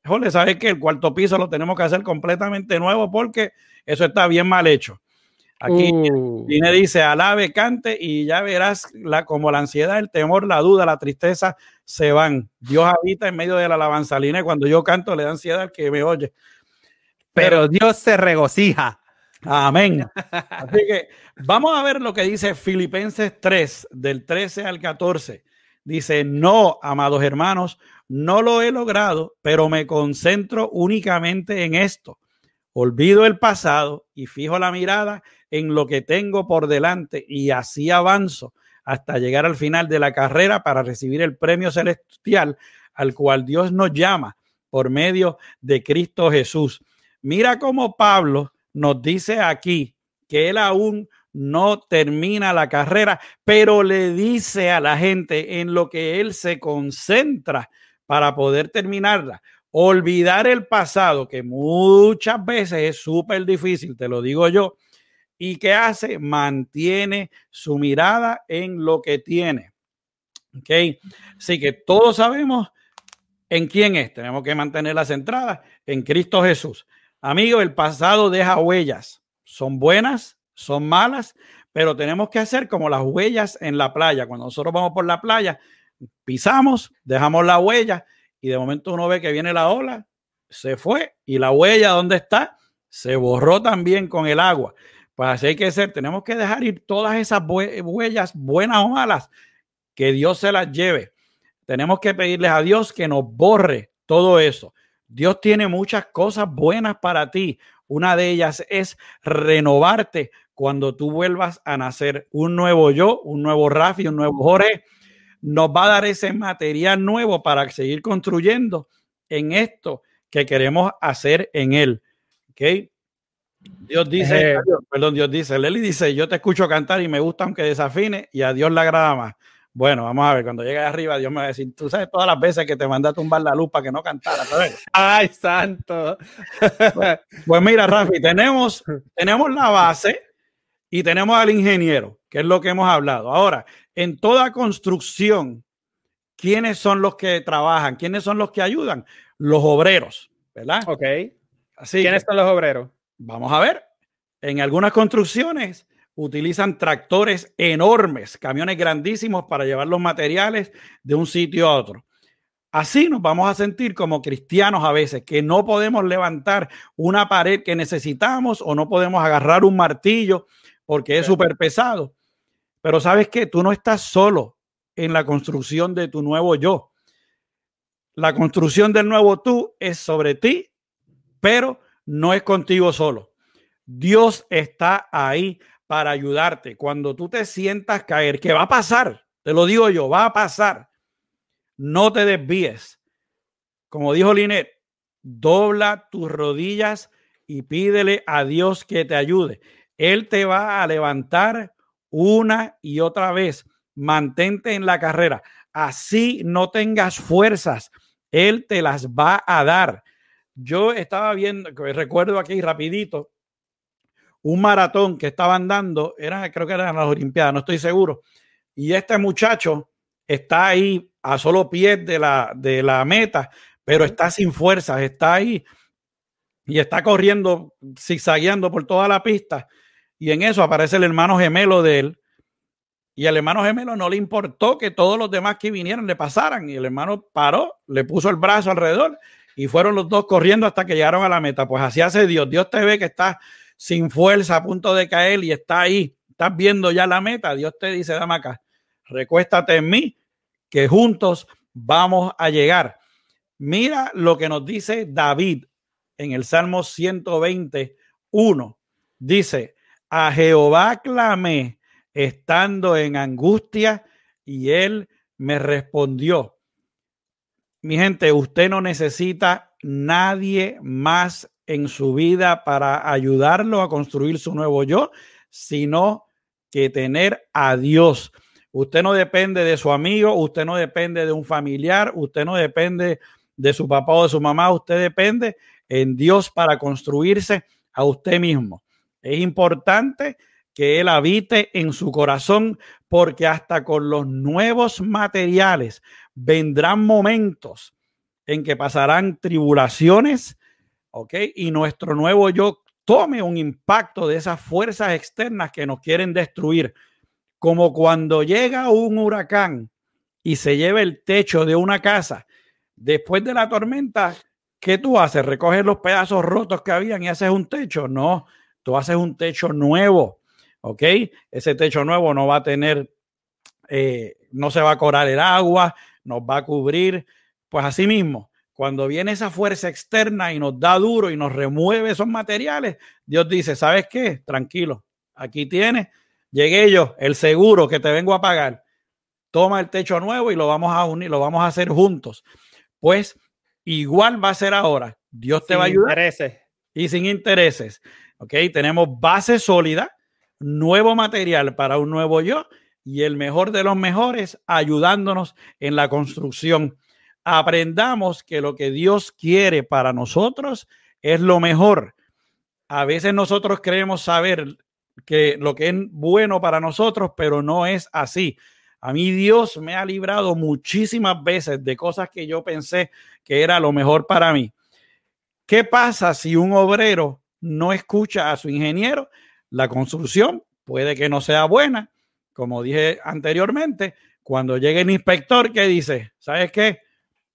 Jole, ¿sabes que El cuarto piso lo tenemos que hacer completamente nuevo porque eso está bien mal hecho. Aquí uh. dice, alabe, cante y ya verás la, como la ansiedad, el temor, la duda, la tristeza se van. Dios habita en medio de la alabanza. cuando yo canto le da ansiedad al que me oye. Pero, Dios se regocija. Amén. Así que vamos a ver lo que dice Filipenses 3, del 13 al 14. Dice, no, amados hermanos, no lo he logrado, pero me concentro únicamente en esto. Olvido el pasado y fijo la mirada en lo que tengo por delante y así avanzo hasta llegar al final de la carrera para recibir el premio celestial al cual Dios nos llama por medio de Cristo Jesús. Mira cómo Pablo nos dice aquí que él aún no termina la carrera, pero le dice a la gente en lo que él se concentra para poder terminarla. Olvidar el pasado, que muchas veces es súper difícil, te lo digo yo, ¿Y qué hace? Mantiene su mirada en lo que tiene. ¿Ok? Así que todos sabemos en quién es. Tenemos que mantener las entradas en Cristo Jesús. Amigo, el pasado deja huellas. Son buenas, son malas, pero tenemos que hacer como las huellas en la playa. Cuando nosotros vamos por la playa, pisamos, dejamos la huella y de momento uno ve que viene la ola, se fue y la huella, ¿dónde está? Se borró también con el agua. Pues así hay que ser. Tenemos que dejar ir todas esas huellas, buenas o malas, que Dios se las lleve. Tenemos que pedirles a Dios que nos borre todo eso. Dios tiene muchas cosas buenas para ti. Una de ellas es renovarte cuando tú vuelvas a nacer. Un nuevo yo, un nuevo Rafi, un nuevo Jorge, nos va a dar ese material nuevo para seguir construyendo en esto que queremos hacer en él. ¿Ok? Dios dice, perdón, Dios dice, Leli dice, yo te escucho cantar y me gusta aunque desafine y a Dios le agrada más. Bueno, vamos a ver, cuando llegue arriba, Dios me va a decir, tú sabes todas las veces que te mandé a tumbar la luz para que no cantara. Ay, santo. Pues, pues, mira, Rafi, tenemos, tenemos la base y tenemos al ingeniero, que es lo que hemos hablado. Ahora, en toda construcción, ¿quiénes son los que trabajan? ¿Quiénes son los que ayudan? Los obreros, ¿verdad? Ok. Así ¿Quiénes son los obreros? Vamos a ver, en algunas construcciones utilizan tractores enormes, camiones grandísimos para llevar los materiales de un sitio a otro. Así nos vamos a sentir como cristianos a veces, que no podemos levantar una pared que necesitamos o no podemos agarrar un martillo porque es súper pesado. Pero sabes que tú no estás solo en la construcción de tu nuevo yo. la construcción del nuevo tú es sobre ti, pero no es contigo solo. Dios está ahí para ayudarte. Cuando tú te sientas caer, que va a pasar, te lo digo yo, va a pasar. No te desvíes. Como dijo Linet, dobla tus rodillas y pídele a Dios que te ayude. Él te va a levantar una y otra vez. Mantente en la carrera. Así no tengas fuerzas. Él te las va a dar. Yo estaba viendo, recuerdo aquí rapidito, un maratón que estaban dando, era, creo que eran las Olimpiadas, no estoy seguro. Y este muchacho está ahí a solo pies de la, de la meta, pero está sin fuerzas, está ahí y está corriendo, zigzagueando por toda la pista. Y en eso aparece el hermano gemelo de él. Y al hermano gemelo no le importó que todos los demás que vinieran le pasaran. Y el hermano paró, le puso el brazo alrededor y fueron los dos corriendo hasta que llegaron a la meta. Pues así hace Dios. Dios te ve que estás sin fuerza, a punto de caer y está ahí. Estás viendo ya la meta. Dios te dice, dame acá, recuéstate en mí, que juntos vamos a llegar. Mira lo que nos dice David en el Salmo 121. Dice, a Jehová clamé estando en angustia y él me respondió. Mi gente, usted no necesita nadie más en su vida para ayudarlo a construir su nuevo yo, sino que tener a Dios. Usted no depende de su amigo, usted no depende de un familiar, usted no depende de su papá o de su mamá, usted depende en Dios para construirse a usted mismo. Es importante que Él habite en su corazón porque hasta con los nuevos materiales vendrán momentos en que pasarán tribulaciones, ¿ok? Y nuestro nuevo yo tome un impacto de esas fuerzas externas que nos quieren destruir, como cuando llega un huracán y se lleva el techo de una casa, después de la tormenta, ¿qué tú haces? ¿Recoges los pedazos rotos que habían y haces un techo? No, tú haces un techo nuevo, ¿ok? Ese techo nuevo no va a tener, eh, no se va a corar el agua, nos va a cubrir. Pues así mismo, cuando viene esa fuerza externa y nos da duro y nos remueve esos materiales, Dios dice, ¿sabes qué? Tranquilo, aquí tienes, llegué yo, el seguro que te vengo a pagar. Toma el techo nuevo y lo vamos a unir, lo vamos a hacer juntos. Pues igual va a ser ahora. Dios te va a ayudar. Intereses. Y sin intereses. Ok, tenemos base sólida, nuevo material para un nuevo yo y el mejor de los mejores ayudándonos en la construcción. Aprendamos que lo que Dios quiere para nosotros es lo mejor. A veces nosotros creemos saber que lo que es bueno para nosotros, pero no es así. A mí Dios me ha librado muchísimas veces de cosas que yo pensé que era lo mejor para mí. ¿Qué pasa si un obrero no escucha a su ingeniero? La construcción puede que no sea buena. Como dije anteriormente, cuando llegue el inspector que dice, ¿sabes qué?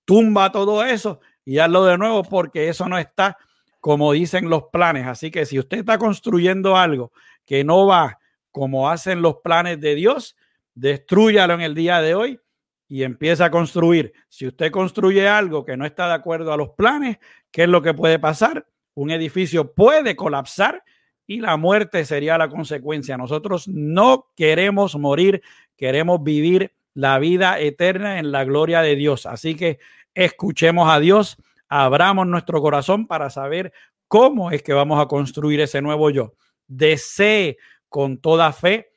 Tumba todo eso y hazlo de nuevo porque eso no está como dicen los planes. Así que si usted está construyendo algo que no va como hacen los planes de Dios, destruyalo en el día de hoy y empieza a construir. Si usted construye algo que no está de acuerdo a los planes, ¿qué es lo que puede pasar? Un edificio puede colapsar y la muerte sería la consecuencia. Nosotros no queremos morir, queremos vivir la vida eterna en la gloria de Dios. Así que escuchemos a Dios, abramos nuestro corazón para saber cómo es que vamos a construir ese nuevo yo. Desee con toda fe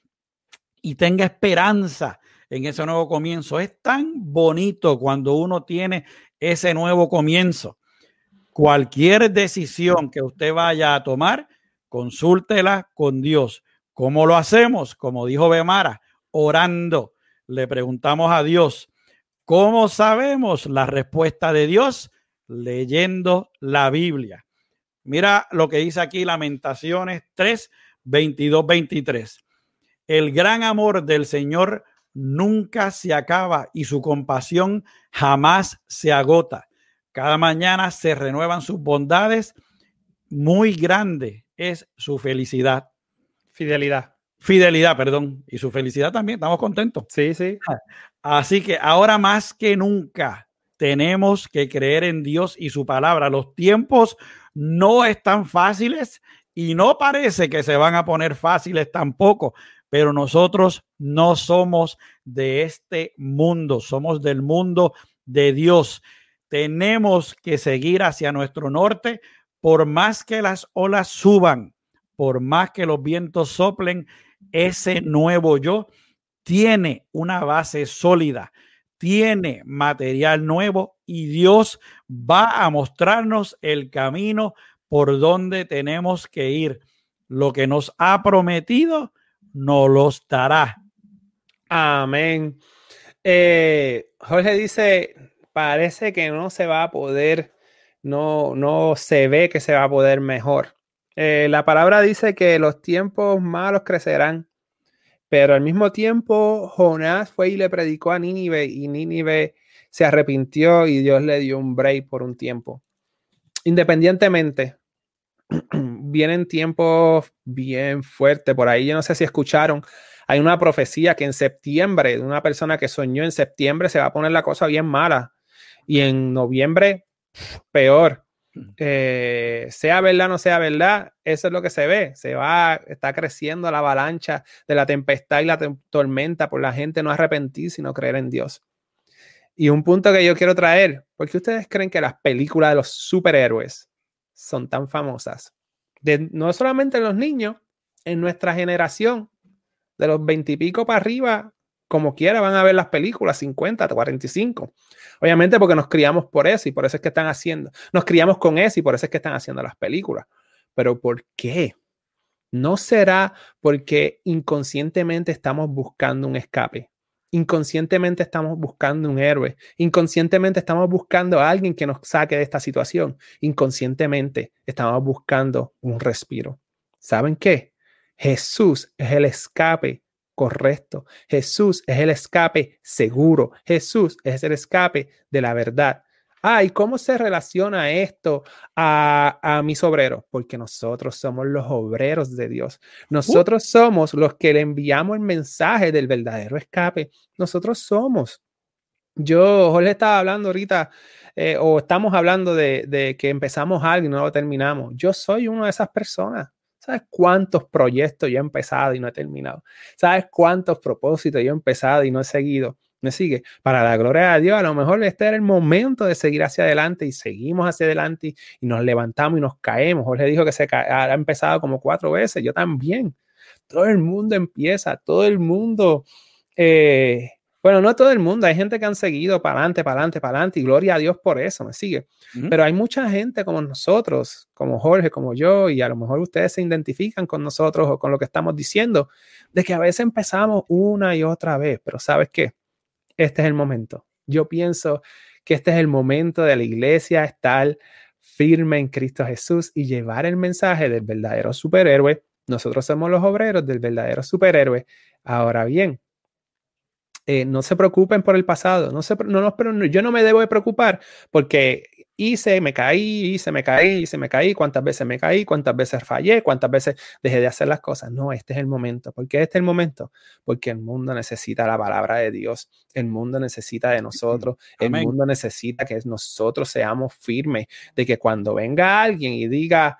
y tenga esperanza en ese nuevo comienzo. Es tan bonito cuando uno tiene ese nuevo comienzo. Cualquier decisión que usted vaya a tomar, consúltela con Dios. ¿Cómo lo hacemos? Como dijo Bemara, orando. Le preguntamos a Dios. ¿Cómo sabemos la respuesta de Dios? Leyendo la Biblia. Mira lo que dice aquí Lamentaciones 3, 22, 23. El gran amor del Señor nunca se acaba y su compasión jamás se agota. Cada mañana se renuevan sus bondades. Muy grande es su felicidad. Fidelidad. Fidelidad, perdón. Y su felicidad también. Estamos contentos. Sí, sí. Así que ahora más que nunca, tenemos que creer en Dios y su palabra. Los tiempos no están fáciles y no parece que se van a poner fáciles tampoco, pero nosotros no somos de este mundo, somos del mundo de Dios. Tenemos que seguir hacia nuestro norte por más que las olas suban, por más que los vientos soplen, ese nuevo yo tiene una base sólida, tiene material nuevo y Dios va a mostrarnos el camino por dónde tenemos que ir. Lo que nos ha prometido, nos lo dará. Amén. Eh, Jorge dice, parece que no se va a poder, no, no se ve que se va a poder mejor. Eh, la palabra dice que los tiempos malos crecerán, pero al mismo tiempo Jonás fue y le predicó a Nínive y Nínive se arrepintió y Dios le dio un break por un tiempo. Independientemente, vienen tiempos bien fuertes. Por ahí yo no sé si escucharon, hay una profecía que en septiembre, una persona que soñó en septiembre, se va a poner la cosa bien mala. Y en noviembre, peor. Eh, sea verdad o no sea verdad, eso es lo que se ve. Se va, está creciendo la avalancha de la tempestad y la tormenta por la gente no arrepentir, sino creer en Dios. Y un punto que yo quiero traer, ¿por qué ustedes creen que las películas de los superhéroes son tan famosas? De, no solamente en los niños, en nuestra generación, de los veintipico para arriba, como quiera, van a ver las películas 50, 45. Obviamente porque nos criamos por eso y por eso es que están haciendo, nos criamos con eso y por eso es que están haciendo las películas. Pero ¿por qué? ¿No será porque inconscientemente estamos buscando un escape? Inconscientemente estamos buscando un héroe. Inconscientemente estamos buscando a alguien que nos saque de esta situación. Inconscientemente estamos buscando un respiro. ¿Saben qué? Jesús es el escape correcto. Jesús es el escape seguro. Jesús es el escape de la verdad. Ah, ¿y cómo se relaciona esto a, a mis obreros? Porque nosotros somos los obreros de Dios. Nosotros somos los que le enviamos el mensaje del verdadero escape. Nosotros somos. Yo, Jorge estaba hablando ahorita, eh, o estamos hablando de, de que empezamos algo y no lo terminamos. Yo soy una de esas personas. ¿Sabes cuántos proyectos yo he empezado y no he terminado? ¿Sabes cuántos propósitos yo he empezado y no he seguido? me sigue. Para la gloria de Dios, a lo mejor este era el momento de seguir hacia adelante y seguimos hacia adelante y nos levantamos y nos caemos. Jorge dijo que se ha empezado como cuatro veces, yo también. Todo el mundo empieza, todo el mundo, eh, bueno, no todo el mundo, hay gente que han seguido para adelante, para adelante, para adelante y gloria a Dios por eso, me sigue. Pero hay mucha gente como nosotros, como Jorge, como yo, y a lo mejor ustedes se identifican con nosotros o con lo que estamos diciendo, de que a veces empezamos una y otra vez, pero ¿sabes qué? este es el momento. Yo pienso que este es el momento de la iglesia estar firme en Cristo Jesús y llevar el mensaje del verdadero superhéroe. Nosotros somos los obreros del verdadero superhéroe. Ahora bien, eh, no se preocupen por el pasado. No se, no, no, yo no me debo de preocupar porque hice, me caí, hice, me caí, hice, me caí, cuántas veces me caí, cuántas veces fallé, cuántas veces dejé de hacer las cosas. No, este es el momento. ¿Por qué este es el momento? Porque el mundo necesita la palabra de Dios, el mundo necesita de nosotros, el mundo necesita que nosotros seamos firmes, de que cuando venga alguien y diga...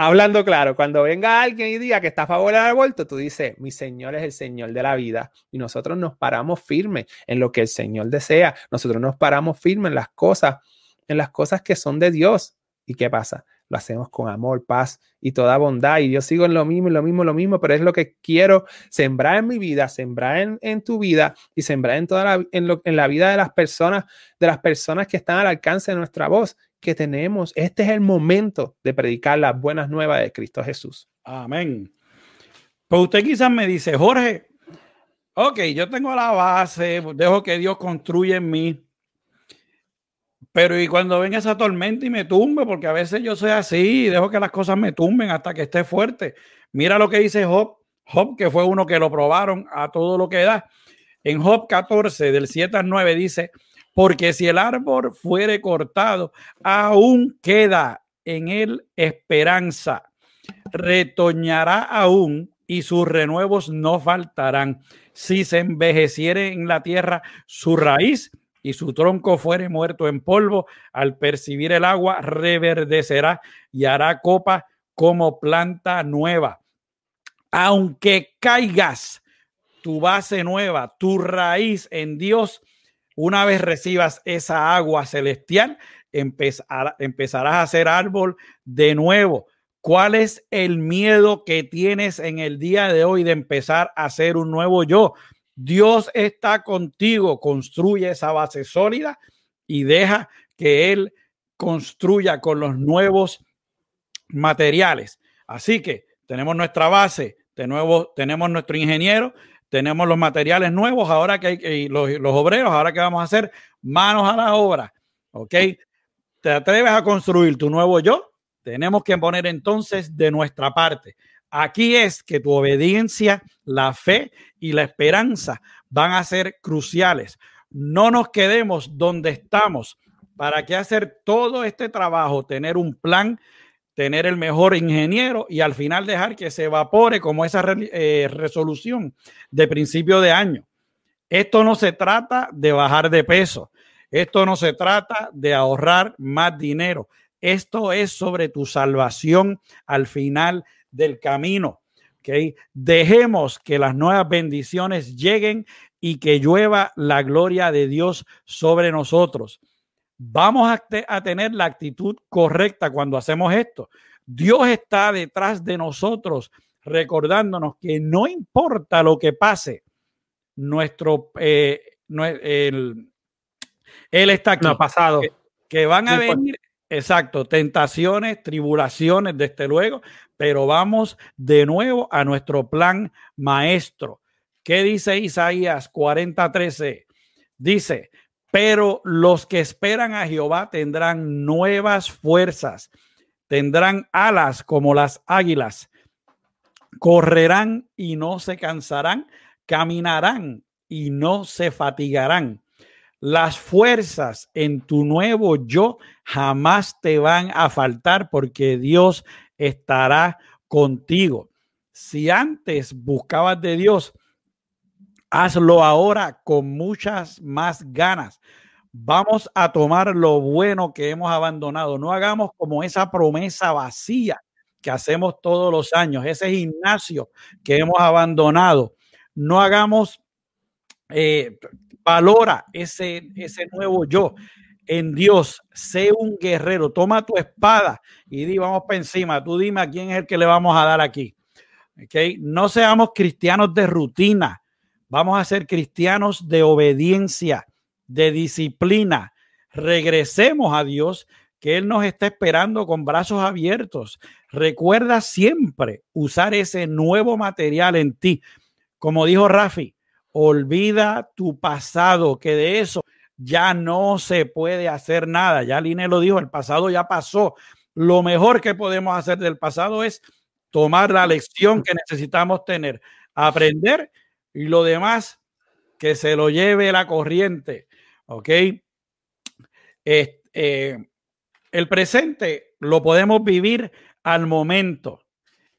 Hablando claro, cuando venga alguien y diga que está a favor del aborto, tú dices, mi Señor es el Señor de la vida. Y nosotros nos paramos firmes en lo que el Señor desea. Nosotros nos paramos firmes en las cosas, en las cosas que son de Dios. ¿Y qué pasa? Lo hacemos con amor, paz y toda bondad. Y yo sigo en lo mismo, lo mismo, lo mismo, pero es lo que quiero sembrar en mi vida, sembrar en, tu vida y sembrar en toda la, en, en la vida de las personas, de las personas que están al alcance de nuestra voz que tenemos. Este es el momento de predicar las buenas nuevas de Cristo Jesús. Amén. Pues usted quizás me dice, Jorge, ok, yo tengo la base, dejo que Dios construya en mí. Pero y cuando venga esa tormenta y me tumbe, porque a veces yo soy así y dejo que las cosas me tumben hasta que esté fuerte. Mira lo que dice Job, Job que fue uno que lo probaron a todo lo que da. En Job 14, del 7 al 9, dice, porque si el árbol fuere cortado, aún queda en él esperanza. Retoñará aún y sus renuevos no faltarán. Si se envejeciere en la tierra su raíz y su tronco fuere muerto en polvo, al percibir el agua reverdecerá y hará copa como planta nueva. Aunque caigas, tu base nueva, tu raíz en Dios, una vez recibas esa agua celestial, empezarás a ser árbol de nuevo ¿Cuál es el miedo que tienes en el día de hoy de empezar a ser un nuevo yo? Dios está contigo, construye esa base sólida y deja que Él construya con los nuevos materiales. Así que tenemos nuestra base, de nuevo tenemos nuestro ingeniero, tenemos los materiales nuevos, ahora que hay los, los obreros, ahora que vamos a hacer manos a la obra, ¿ok? ¿Te atreves a construir tu nuevo yo? Tenemos que poner entonces de nuestra parte. Aquí es que tu obediencia, la fe y la esperanza van a ser cruciales. No nos quedemos donde estamos. ¿Para qué hacer todo este trabajo? Tener un plan, tener el mejor ingeniero y al final dejar que se evapore como esa eh, resolución de principio de año. Esto no se trata de bajar de peso. Esto no se trata de ahorrar más dinero. Esto es sobre tu salvación al final del camino. ¿okay? Dejemos que las nuevas bendiciones lleguen y que llueva la gloria de Dios sobre nosotros. Vamos a, a tener la actitud correcta cuando hacemos esto. Dios está detrás de nosotros recordándonos que no importa lo que pase, nuestro, eh, el, Él está aquí. No, pasado. Que, van a venir Exacto, tentaciones, tribulaciones, desde luego, pero vamos de nuevo a nuestro plan maestro. ¿Qué dice Isaías 40:13? Dice, pero los que esperan a Jehová tendrán nuevas fuerzas, tendrán alas como las águilas, correrán y no se cansarán, caminarán y no se fatigarán las fuerzas en tu nuevo yo jamás te van a faltar porque Dios estará contigo. Si antes buscabas de Dios, hazlo ahora con muchas más ganas. Vamos a tomar lo bueno que hemos abandonado. No hagamos como esa promesa vacía que hacemos todos los años, ese gimnasio que hemos abandonado. No hagamos eh, Valora ese, ese nuevo yo en Dios. Sé un guerrero. Toma tu espada y di, vamos para encima. Tú dime a quién es el que le vamos a dar aquí. Okay? No seamos cristianos de rutina. Vamos a ser cristianos de obediencia, de disciplina. Regresemos a Dios, que Él nos está esperando con brazos abiertos. Recuerda siempre usar ese nuevo material en ti. Como dijo Rafi, olvida tu pasado, que de eso ya no se puede hacer nada. Ya Line lo dijo, el pasado ya pasó. Lo mejor que podemos hacer del pasado es tomar la lección que necesitamos tener, aprender y lo demás que se lo lleve la corriente. ¿Ok? Eh, el presente lo podemos vivir al momento.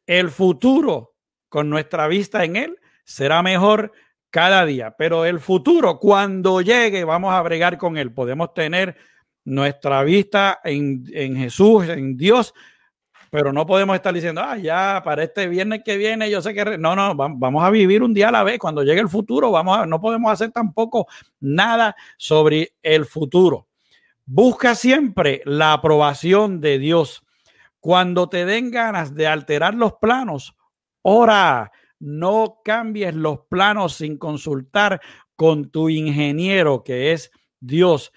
El futuro, con nuestra vista en él, será mejor cada día. Pero el futuro, cuando llegue, vamos a bregar con él. Podemos tener nuestra vista en, Jesús, en Dios, pero no podemos estar diciendo, ah, ya para este viernes que viene, yo sé que no, no, vamos a vivir un día a la vez. Cuando llegue el futuro, vamos a, no podemos hacer tampoco nada sobre el futuro. Busca siempre la aprobación de Dios. Cuando te den ganas de alterar los planos, ora, no cambies los planos sin consultar con tu ingeniero, que es Dios.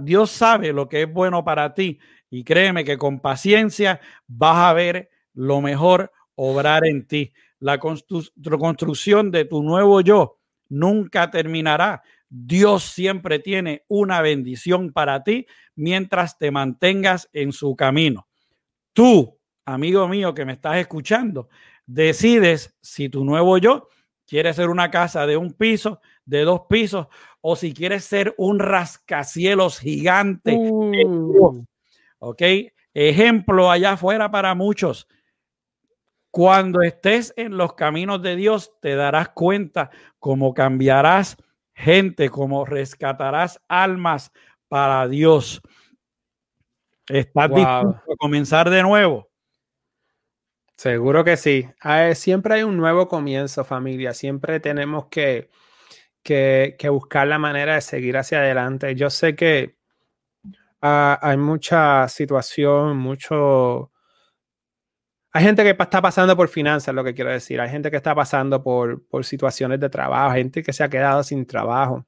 Dios sabe lo que es bueno para ti y créeme que con paciencia vas a ver lo mejor obrar en ti. La construcción de tu nuevo yo nunca terminará. Dios siempre tiene una bendición para ti mientras te mantengas en su camino. Tú, amigo mío que me estás escuchando, decides si tu nuevo yo quiere ser una casa de un piso, de dos pisos, o si quieres ser un rascacielos gigante. Uh. Ok, ejemplo allá afuera para muchos. Cuando estés en los caminos de Dios, te darás cuenta cómo cambiarás gente, cómo rescatarás almas para Dios. ¿Estás dispuesto a comenzar de nuevo? Seguro que sí. Siempre hay un nuevo comienzo, familia. Siempre tenemos que, que, buscar la manera de seguir hacia adelante. Yo sé que ah, hay mucha situación, mucho... Hay gente que está pasando por finanzas, lo que quiero decir. Hay gente que está pasando por, por situaciones de trabajo, gente que se ha quedado sin trabajo.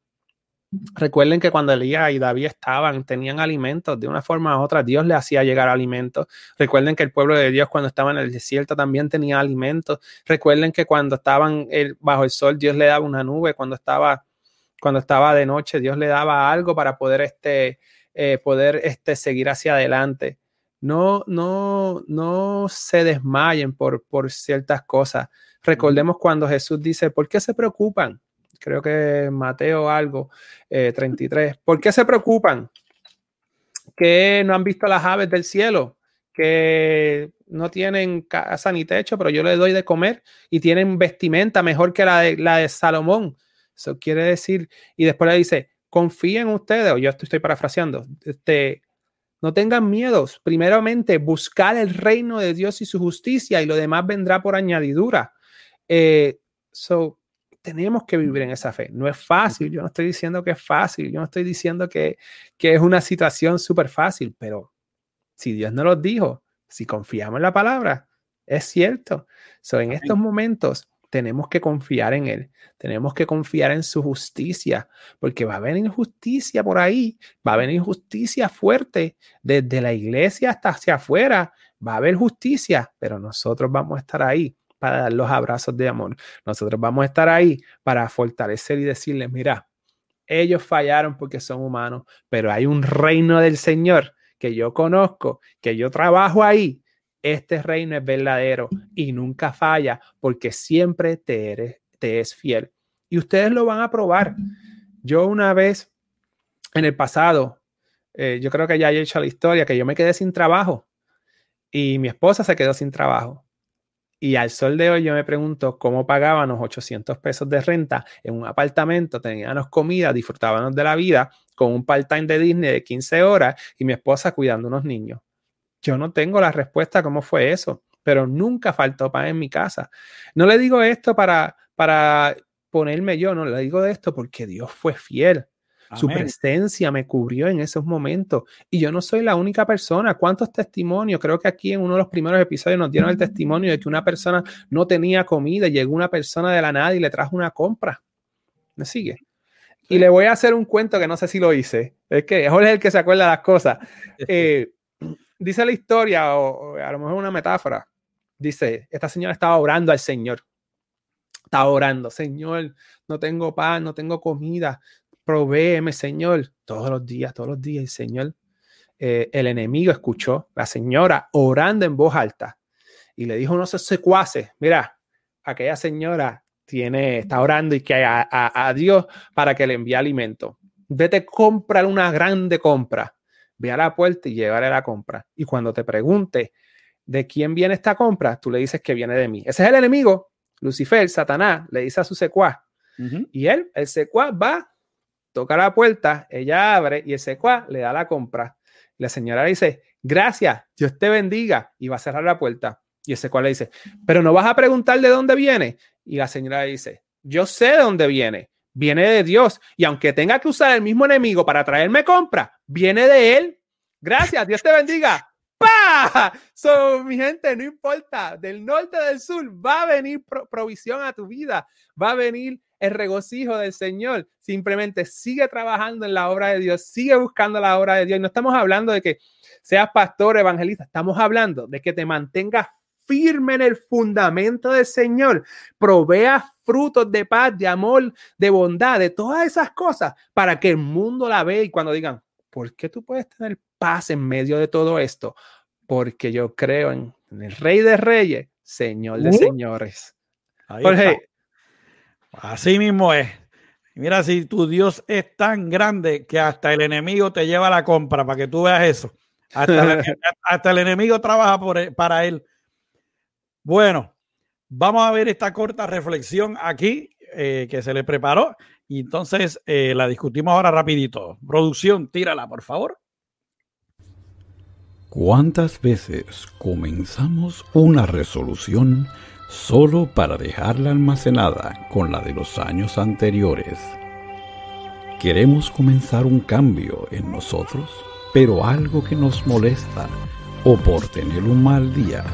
Recuerden que cuando Elías y David estaban, tenían alimentos de una forma u otra, Dios le hacía llegar alimentos. Recuerden que el pueblo de Dios cuando estaba en el desierto también tenía alimentos. Recuerden que cuando estaban bajo el sol, Dios le daba una nube. Cuando estaba, cuando estaba de noche, Dios le daba algo para poder, este, eh, poder este, seguir hacia adelante. No, no, no se desmayen por, por ciertas cosas. Recordemos cuando Jesús dice, ¿por qué se preocupan? creo que Mateo algo, 33. Eh, ¿Por qué se preocupan? Que no han visto las aves del cielo, que no tienen casa ni techo, pero yo les doy de comer y tienen vestimenta mejor que la de, la de Salomón. Eso quiere decir, y después le dice, confíen ustedes, o yo estoy parafraseando, este, no tengan miedos. Primeramente, buscar el reino de Dios y su justicia y lo demás vendrá por añadidura. Eh, so, tenemos que vivir en esa fe. No es fácil, yo no estoy diciendo que es fácil, yo no estoy diciendo que, es una situación súper fácil, pero si Dios nos lo dijo, si confiamos en la palabra, es cierto. So, en estos momentos tenemos que confiar en Él, tenemos que confiar en su justicia, porque va a venir justicia por ahí, va a venir justicia fuerte desde la iglesia hasta hacia afuera, va a haber justicia, pero nosotros vamos a estar ahí para dar los abrazos de amor. Nosotros vamos a estar ahí para fortalecer y decirles, mira, ellos fallaron porque son humanos, pero hay un reino del Señor que yo conozco, que yo trabajo ahí. Este reino es verdadero y nunca falla porque siempre te, eres, te es fiel. Y ustedes lo van a probar. Yo una vez en el pasado, eh, yo creo que ya he hecho la historia, que yo me quedé sin trabajo y mi esposa se quedó sin trabajo. Y al sol de hoy yo me pregunto cómo pagábamos 800 pesos de renta en un apartamento, teníamos comida, disfrutábamos de la vida con un part-time de Disney de 15 horas y mi esposa cuidando unos niños. Yo no tengo la respuesta cómo fue eso, pero nunca faltó pan en mi casa. No le digo esto para, para ponerme yo, no le digo esto porque Dios fue fiel. Su presencia me cubrió en esos momentos. Y yo no soy la única persona. ¿Cuántos testimonios? Creo que aquí en uno de los primeros episodios nos dieron el testimonio de que una persona no tenía comida y llegó una persona de la nada y le trajo una compra. ¿Me sigue? Y le voy a hacer un cuento que no sé si lo hice. Es que es el que se acuerda de las cosas. Eh, dice la historia, o, a lo mejor una metáfora. Dice, esta señora estaba orando al Señor. Estaba orando, Señor, no tengo pan, no tengo comida, provéeme, Señor, todos los días, todos los días, Señor. Eh, el enemigo escuchó la señora orando en voz alta y le dijo a unos secuaces, mira, aquella señora tiene, está orando y que a, a, Dios para que le envíe alimento. Vete, comprar una grande compra. Ve a la puerta y llévale la compra. Y cuando te pregunte de quién viene esta compra, tú le dices que viene de mí. Ese es el enemigo. Lucifer, Satanás, le dice a su secuaz. Y él, el secuaz, va toca la puerta, ella abre y el secua le da la compra. La señora le dice, gracias, Dios te bendiga, y va a cerrar la puerta. Y el secua le dice, pero no vas a preguntar de dónde viene. Y la señora le dice, yo sé de dónde viene, viene de Dios. Y aunque tenga que usar el mismo enemigo para traerme compra, viene de Él. Gracias, Dios te bendiga. ¡Pah! So, mi gente, no importa, del norte del sur va a venir provisión a tu vida, va a venir el regocijo del Señor. Simplemente sigue trabajando en la obra de Dios, sigue buscando la obra de Dios. Y no estamos hablando de que seas pastor, evangelista, estamos hablando de que te mantengas firme en el fundamento del Señor, proveas frutos de paz, de amor, de bondad, de todas esas cosas, para que el mundo la vea y cuando digan, ¿por qué tú puedes tener paz en medio de todo esto? Porque yo creo en, el Rey de Reyes, Señor de uh. Señores. Jorge, Así mismo es. Mira, si tu Dios es tan grande que hasta el enemigo te lleva a la compra para que tú veas eso. Hasta, el, enemigo trabaja por, e, para él. Bueno, vamos a ver esta corta reflexión aquí eh, que se le preparó y entonces eh, la discutimos ahora rapidito. Producción, tírala, por favor. ¿Cuántas veces comenzamos una resolución solo para dejarla almacenada con la de los años anteriores? Queremos comenzar un cambio en nosotros, pero algo que nos molesta o por tener un mal día,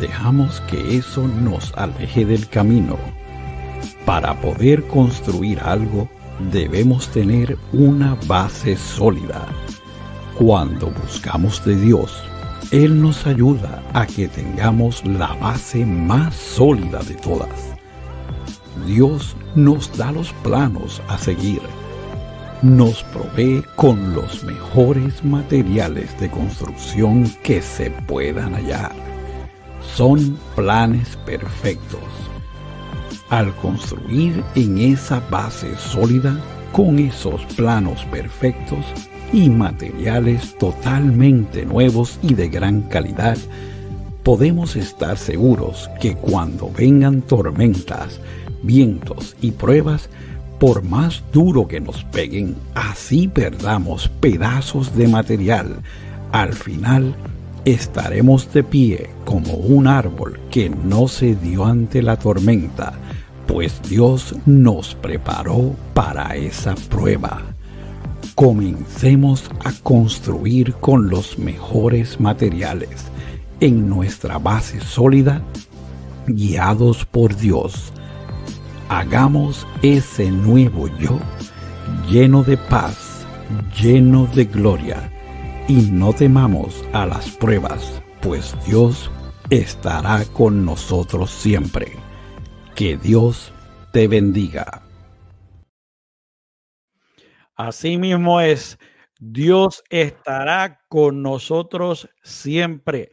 dejamos que eso nos aleje del camino. Para poder construir algo, debemos tener una base sólida cuando buscamos de Dios, Él nos ayuda a que tengamos la base más sólida de todas. Dios nos da los planos a seguir. Nos provee con los mejores materiales de construcción que se puedan hallar. Son planes perfectos. Al construir en esa base sólida, con esos planos perfectos, y materiales totalmente nuevos y de gran calidad, podemos estar seguros que cuando vengan tormentas, vientos y pruebas, por más duro que nos peguen, así perdamos pedazos de material, al final estaremos de pie como un árbol que no se dio ante la tormenta, pues Dios nos preparó para esa prueba. Comencemos a construir con los mejores materiales en nuestra base sólida, guiados por Dios. Hagamos ese nuevo yo lleno de paz, lleno de gloria, y no temamos a las pruebas, pues Dios estará con nosotros siempre. Que Dios te bendiga. Así mismo es, Dios estará con nosotros siempre.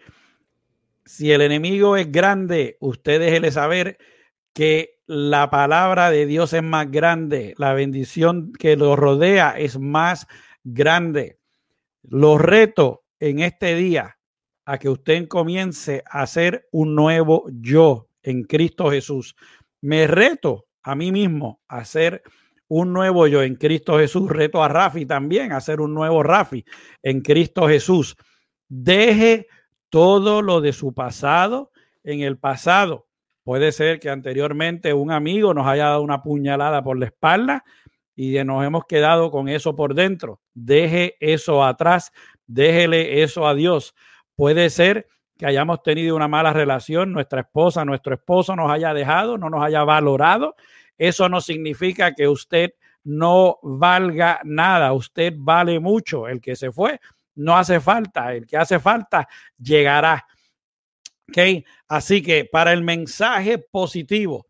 Si el enemigo es grande, usted déjele saber que la palabra de Dios es más grande, la bendición que lo rodea es más grande. Lo reto en este día a que usted comience a ser un nuevo yo en Cristo Jesús. Me reto a mí mismo a ser un nuevo yo en Cristo Jesús. Reto a Rafi también a ser un nuevo Rafi en Cristo Jesús. Deje todo lo de su pasado en el pasado. Puede ser que anteriormente un amigo nos haya dado una puñalada por la espalda y nos hemos quedado con eso por dentro. Deje eso atrás, déjele eso a Dios. Puede ser que hayamos tenido una mala relación, nuestra esposa, nuestro esposo nos haya dejado, no nos haya valorado eso no significa que usted no valga nada, usted vale mucho. El que se fue no hace falta, el que hace falta llegará. ¿Ok? Así que para el mensaje positivo,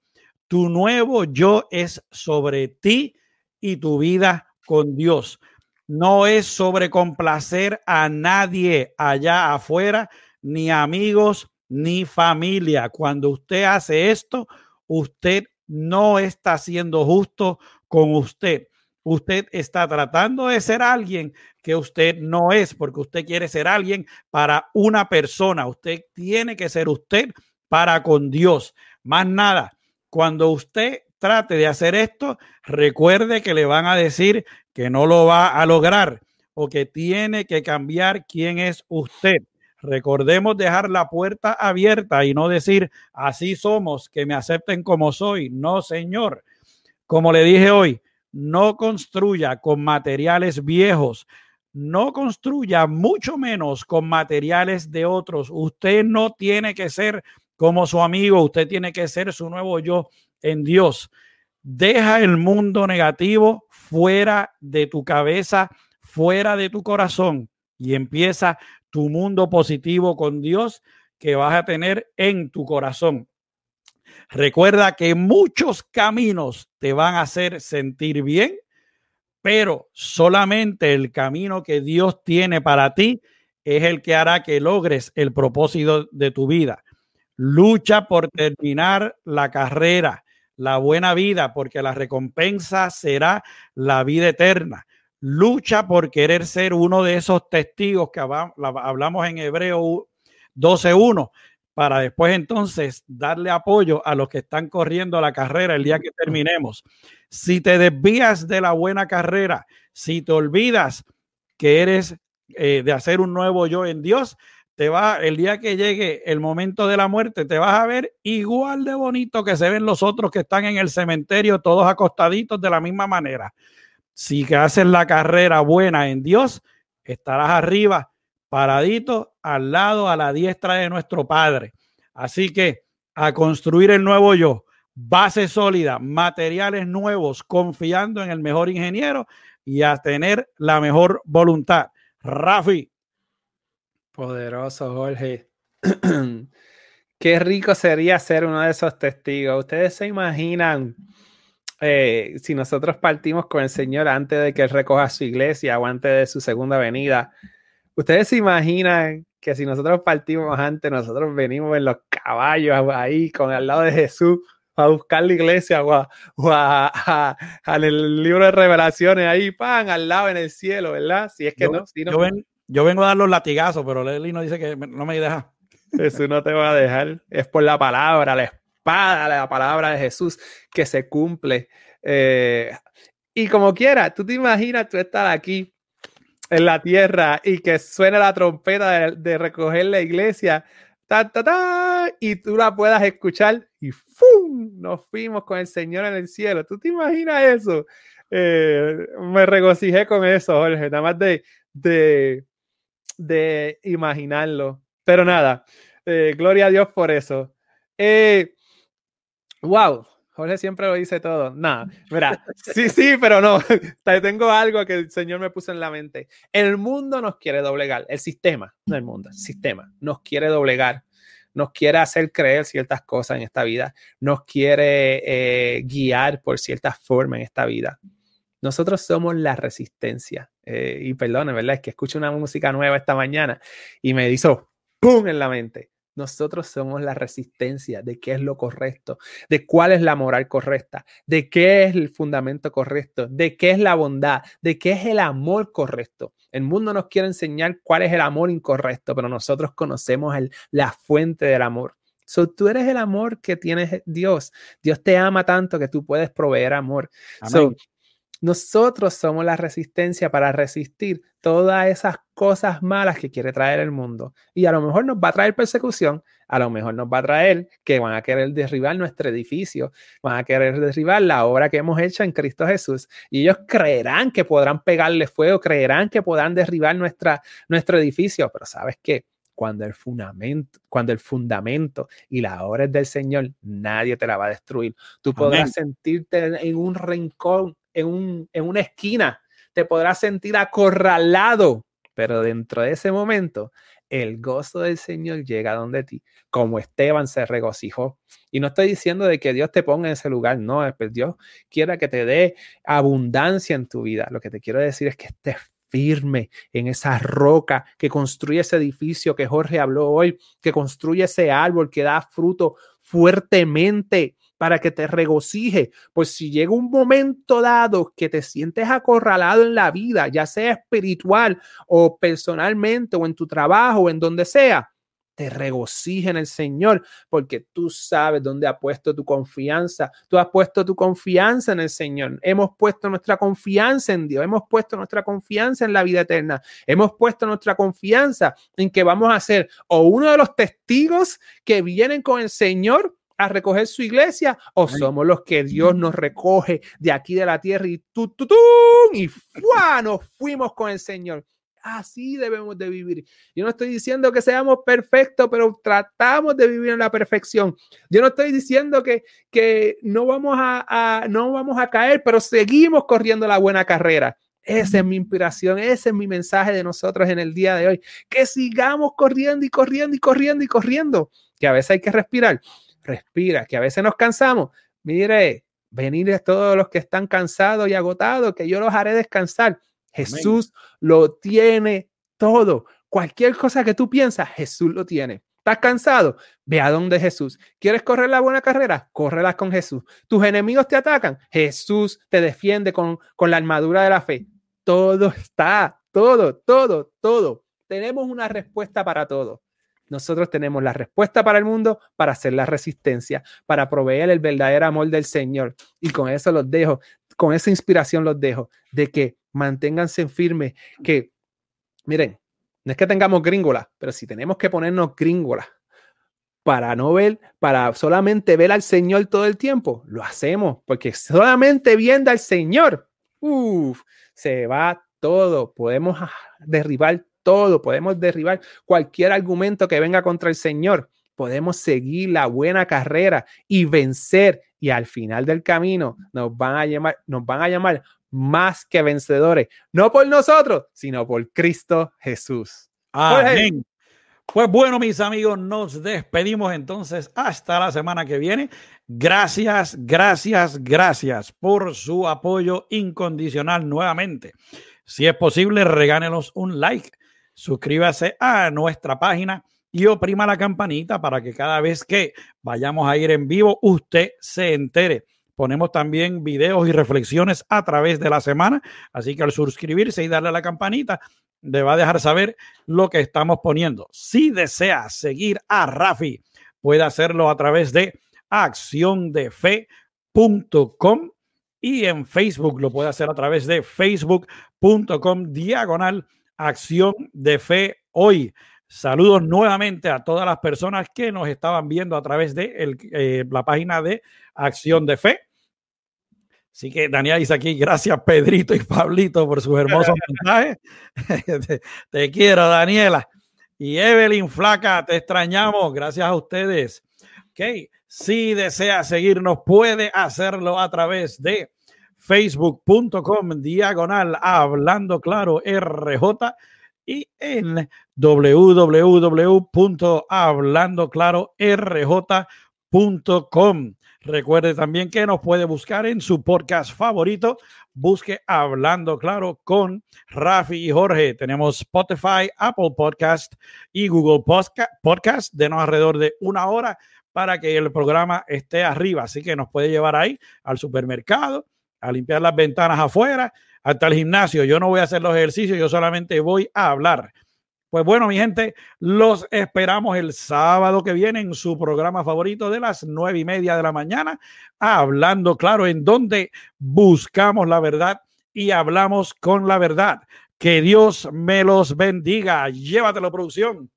tu nuevo yo es sobre ti y tu vida con Dios. No es sobre complacer a nadie allá afuera, ni amigos, ni familia. Cuando usted hace esto, usted no está siendo justo con usted. Usted está tratando de ser alguien que usted no es, porque usted quiere ser alguien para una persona. Usted tiene que ser usted para con Dios. Más nada, cuando usted trate de hacer esto, recuerde que le van a decir que no lo va a lograr o que tiene que cambiar quién es usted. Recordemos dejar la puerta abierta y no decir, así somos, que me acepten como soy. No, señor. Como le dije hoy, no construya con materiales viejos, no construya mucho menos con materiales de otros. Usted no tiene que ser como su amigo, usted tiene que ser su nuevo yo en Dios. Deja el mundo negativo fuera de tu cabeza, fuera de tu corazón y empieza tu mundo positivo con Dios que vas a tener en tu corazón. Recuerda que muchos caminos te van a hacer sentir bien, pero solamente el camino que Dios tiene para ti es el que hará que logres el propósito de tu vida. Lucha por terminar la carrera, la buena vida, porque la recompensa será la vida eterna lucha por querer ser uno de esos testigos que hablamos en Hebreo 12.1, para después entonces darle apoyo a los que están corriendo la carrera el día que terminemos. Si te desvías de la buena carrera, si te olvidas que eres eh, de hacer un nuevo yo en Dios, te va, el día que llegue el momento de la muerte, te vas a ver igual de bonito que se ven los otros que están en el cementerio, todos acostaditos de la misma manera. Si que haces la carrera buena en Dios, estarás arriba, paradito, al lado, a la diestra de nuestro Padre. Así que a construir el nuevo yo, base sólida, materiales nuevos, confiando en el mejor ingeniero y a tener la mejor voluntad. Rafi, Poderoso, Jorge. Qué rico sería ser uno de esos testigos. Ustedes se imaginan eh, si nosotros partimos con el Señor antes de que Él recoja su iglesia o antes de su segunda venida. Ustedes se imaginan que si nosotros partimos antes, nosotros venimos en los caballos ahí con al lado de Jesús a buscar la iglesia o, a, el libro de revelaciones ahí, pan, al lado en el cielo, ¿verdad? Si es que no. Si no yo vengo a dar los latigazos, pero Leslie no dice que no me deja. Jesús no te va a dejar. Es por la palabra, la espada, la palabra de Jesús que se cumple. Eh, y como quiera, tú te imaginas tú estar aquí en la tierra y que suene la trompeta de, recoger la iglesia, ta, ta, ta, y tú la puedas escuchar y ¡fum! Nos fuimos con el Señor en el cielo. ¿Tú te imaginas eso? Eh, me regocijé con eso, Jorge. Nada más de, de de imaginarlo. Pero nada, eh, gloria a Dios por eso. Eh, wow, Jorge siempre lo dice todo. Nada, mira, sí, sí, pero no. Tengo algo que el Señor me puso en la mente. El mundo nos quiere doblegar, el sistema, no el mundo, el sistema nos quiere doblegar, nos quiere hacer creer ciertas cosas en esta vida, nos quiere eh, guiar por ciertas formas en esta vida. Nosotros somos la resistencia. Eh, y perdone, ¿verdad? Es que escucho una música nueva esta mañana y me hizo ¡pum! en la mente. Nosotros somos la resistencia de qué es lo correcto, de cuál es la moral correcta, de qué es el fundamento correcto, de qué es la bondad, de qué es el amor correcto. El mundo nos quiere enseñar cuál es el amor incorrecto, pero nosotros conocemos el, la fuente del amor. So, tú eres el amor que tienes Dios. Dios te ama tanto que tú puedes proveer amor. Nosotros somos la resistencia para resistir todas esas cosas malas que quiere traer el mundo. Y a lo mejor nos va a traer persecución, a lo mejor nos va a traer que van a querer derribar nuestro edificio, van a querer derribar la obra que hemos hecho en Cristo Jesús. Y ellos creerán que podrán pegarle fuego, creerán que podrán derribar nuestra, nuestro edificio. Pero ¿sabes qué? Cuando el, fundamento, cuando el fundamento y la obra es del Señor, nadie te la va a destruir. Tú podrás sentirte en un rincón en, una esquina, te podrás sentir acorralado, pero dentro de ese momento el gozo del Señor llega donde ti, como Esteban se regocijó. Y no estoy diciendo de que Dios te ponga en ese lugar, no, es que Dios quiera que te dé abundancia en tu vida. Lo que te quiero decir es que estés firme en esa roca que construye ese edificio que Jorge habló hoy, que construye ese árbol que da fruto fuertemente para que te regocije. Pues si llega un momento dado que te sientes acorralado en la vida, ya sea espiritual o personalmente o en tu trabajo o en donde sea, te regocije en el Señor, porque tú sabes dónde ha puesto tu confianza. Tú has puesto tu confianza en el Señor. Hemos puesto nuestra confianza en Dios. Hemos puesto nuestra confianza en la vida eterna. Hemos puesto nuestra confianza en que vamos a ser o uno de los testigos que vienen con el Señor a recoger su iglesia o somos los que Dios nos recoge de aquí de la tierra y tú, tú, tú, y ¡fua! nos fuimos con el Señor. Así debemos de vivir. Yo no estoy diciendo que seamos perfectos, pero tratamos de vivir en la perfección. Yo no estoy diciendo que, que no, vamos a, no vamos a caer, pero seguimos corriendo la buena carrera. Esa es mi inspiración, ese es mi mensaje de nosotros en el día de hoy. Que sigamos corriendo y corriendo y corriendo y corriendo. Que a veces hay que respirar respira, que a veces nos cansamos. Mire, venid todos los que están cansados y agotados, que yo los haré descansar. Jesús lo tiene todo. Cualquier cosa que tú piensas, Jesús lo tiene. ¿Estás cansado? Ve a donde Jesús. ¿Quieres correr la buena carrera? Córrela con Jesús. ¿Tus enemigos te atacan? Jesús te defiende con, con la armadura de la fe. Todo está, todo, todo, todo. Tenemos una respuesta para todo. Nosotros tenemos la respuesta para el mundo, para hacer la resistencia, para proveer el verdadero amor del Señor. Y con eso los dejo, con esa inspiración los dejo, de que manténganse firmes, que, miren, no es que tengamos gringola, pero si tenemos que ponernos gringola para no ver, para solamente ver al Señor todo el tiempo, lo hacemos, porque solamente viendo al Señor, uff, se va todo, podemos derribar todo, podemos derribar cualquier argumento que venga contra el Señor, podemos seguir la buena carrera y vencer y al final del camino nos van a llamar, nos van a llamar más que vencedores, no por nosotros, sino por Cristo Jesús. Amén. Pues bueno, mis amigos, nos despedimos entonces hasta la semana que viene. Gracias, gracias, gracias por su apoyo incondicional nuevamente. Si es posible, regálenos un like suscríbase a nuestra página y oprima la campanita para que cada vez que vayamos a ir en vivo, usted se entere. Ponemos también videos y reflexiones a través de la semana, así que al suscribirse y darle a la campanita, le va a dejar saber lo que estamos poniendo. Si desea seguir a Rafi, puede hacerlo a través de acciondefe.com y en Facebook lo puede hacer a través de facebook.com diagonal Acción de Fe hoy. Saludos nuevamente a todas las personas que nos estaban viendo a través de eh, la página de Acción de Fe. Así que Daniel dice aquí, gracias Pedrito y Pablito por sus hermosos mensajes. te, quiero, Daniela. Y Evelyn Flaca, te extrañamos. Gracias a ustedes. Ok, si desea seguirnos, puede hacerlo a través de facebook.com diagonal hablando claro RJ y en www.hablandoclarorj.com. Recuerde también que nos puede buscar en su podcast favorito. Busque Hablando Claro con Rafi y Jorge. Tenemos Spotify, Apple Podcast y Google Podcast. Denos alrededor de una hora para que el programa esté arriba. Así que nos puede llevar ahí al supermercado a limpiar las ventanas afuera, hasta el gimnasio. Yo no voy a hacer los ejercicios, yo solamente voy a hablar. Pues bueno, mi gente, los esperamos el sábado que viene en su programa favorito de las nueve y media de la mañana, hablando claro, en donde buscamos la verdad y hablamos con la verdad. Que Dios me los bendiga. Llévatelo, producción.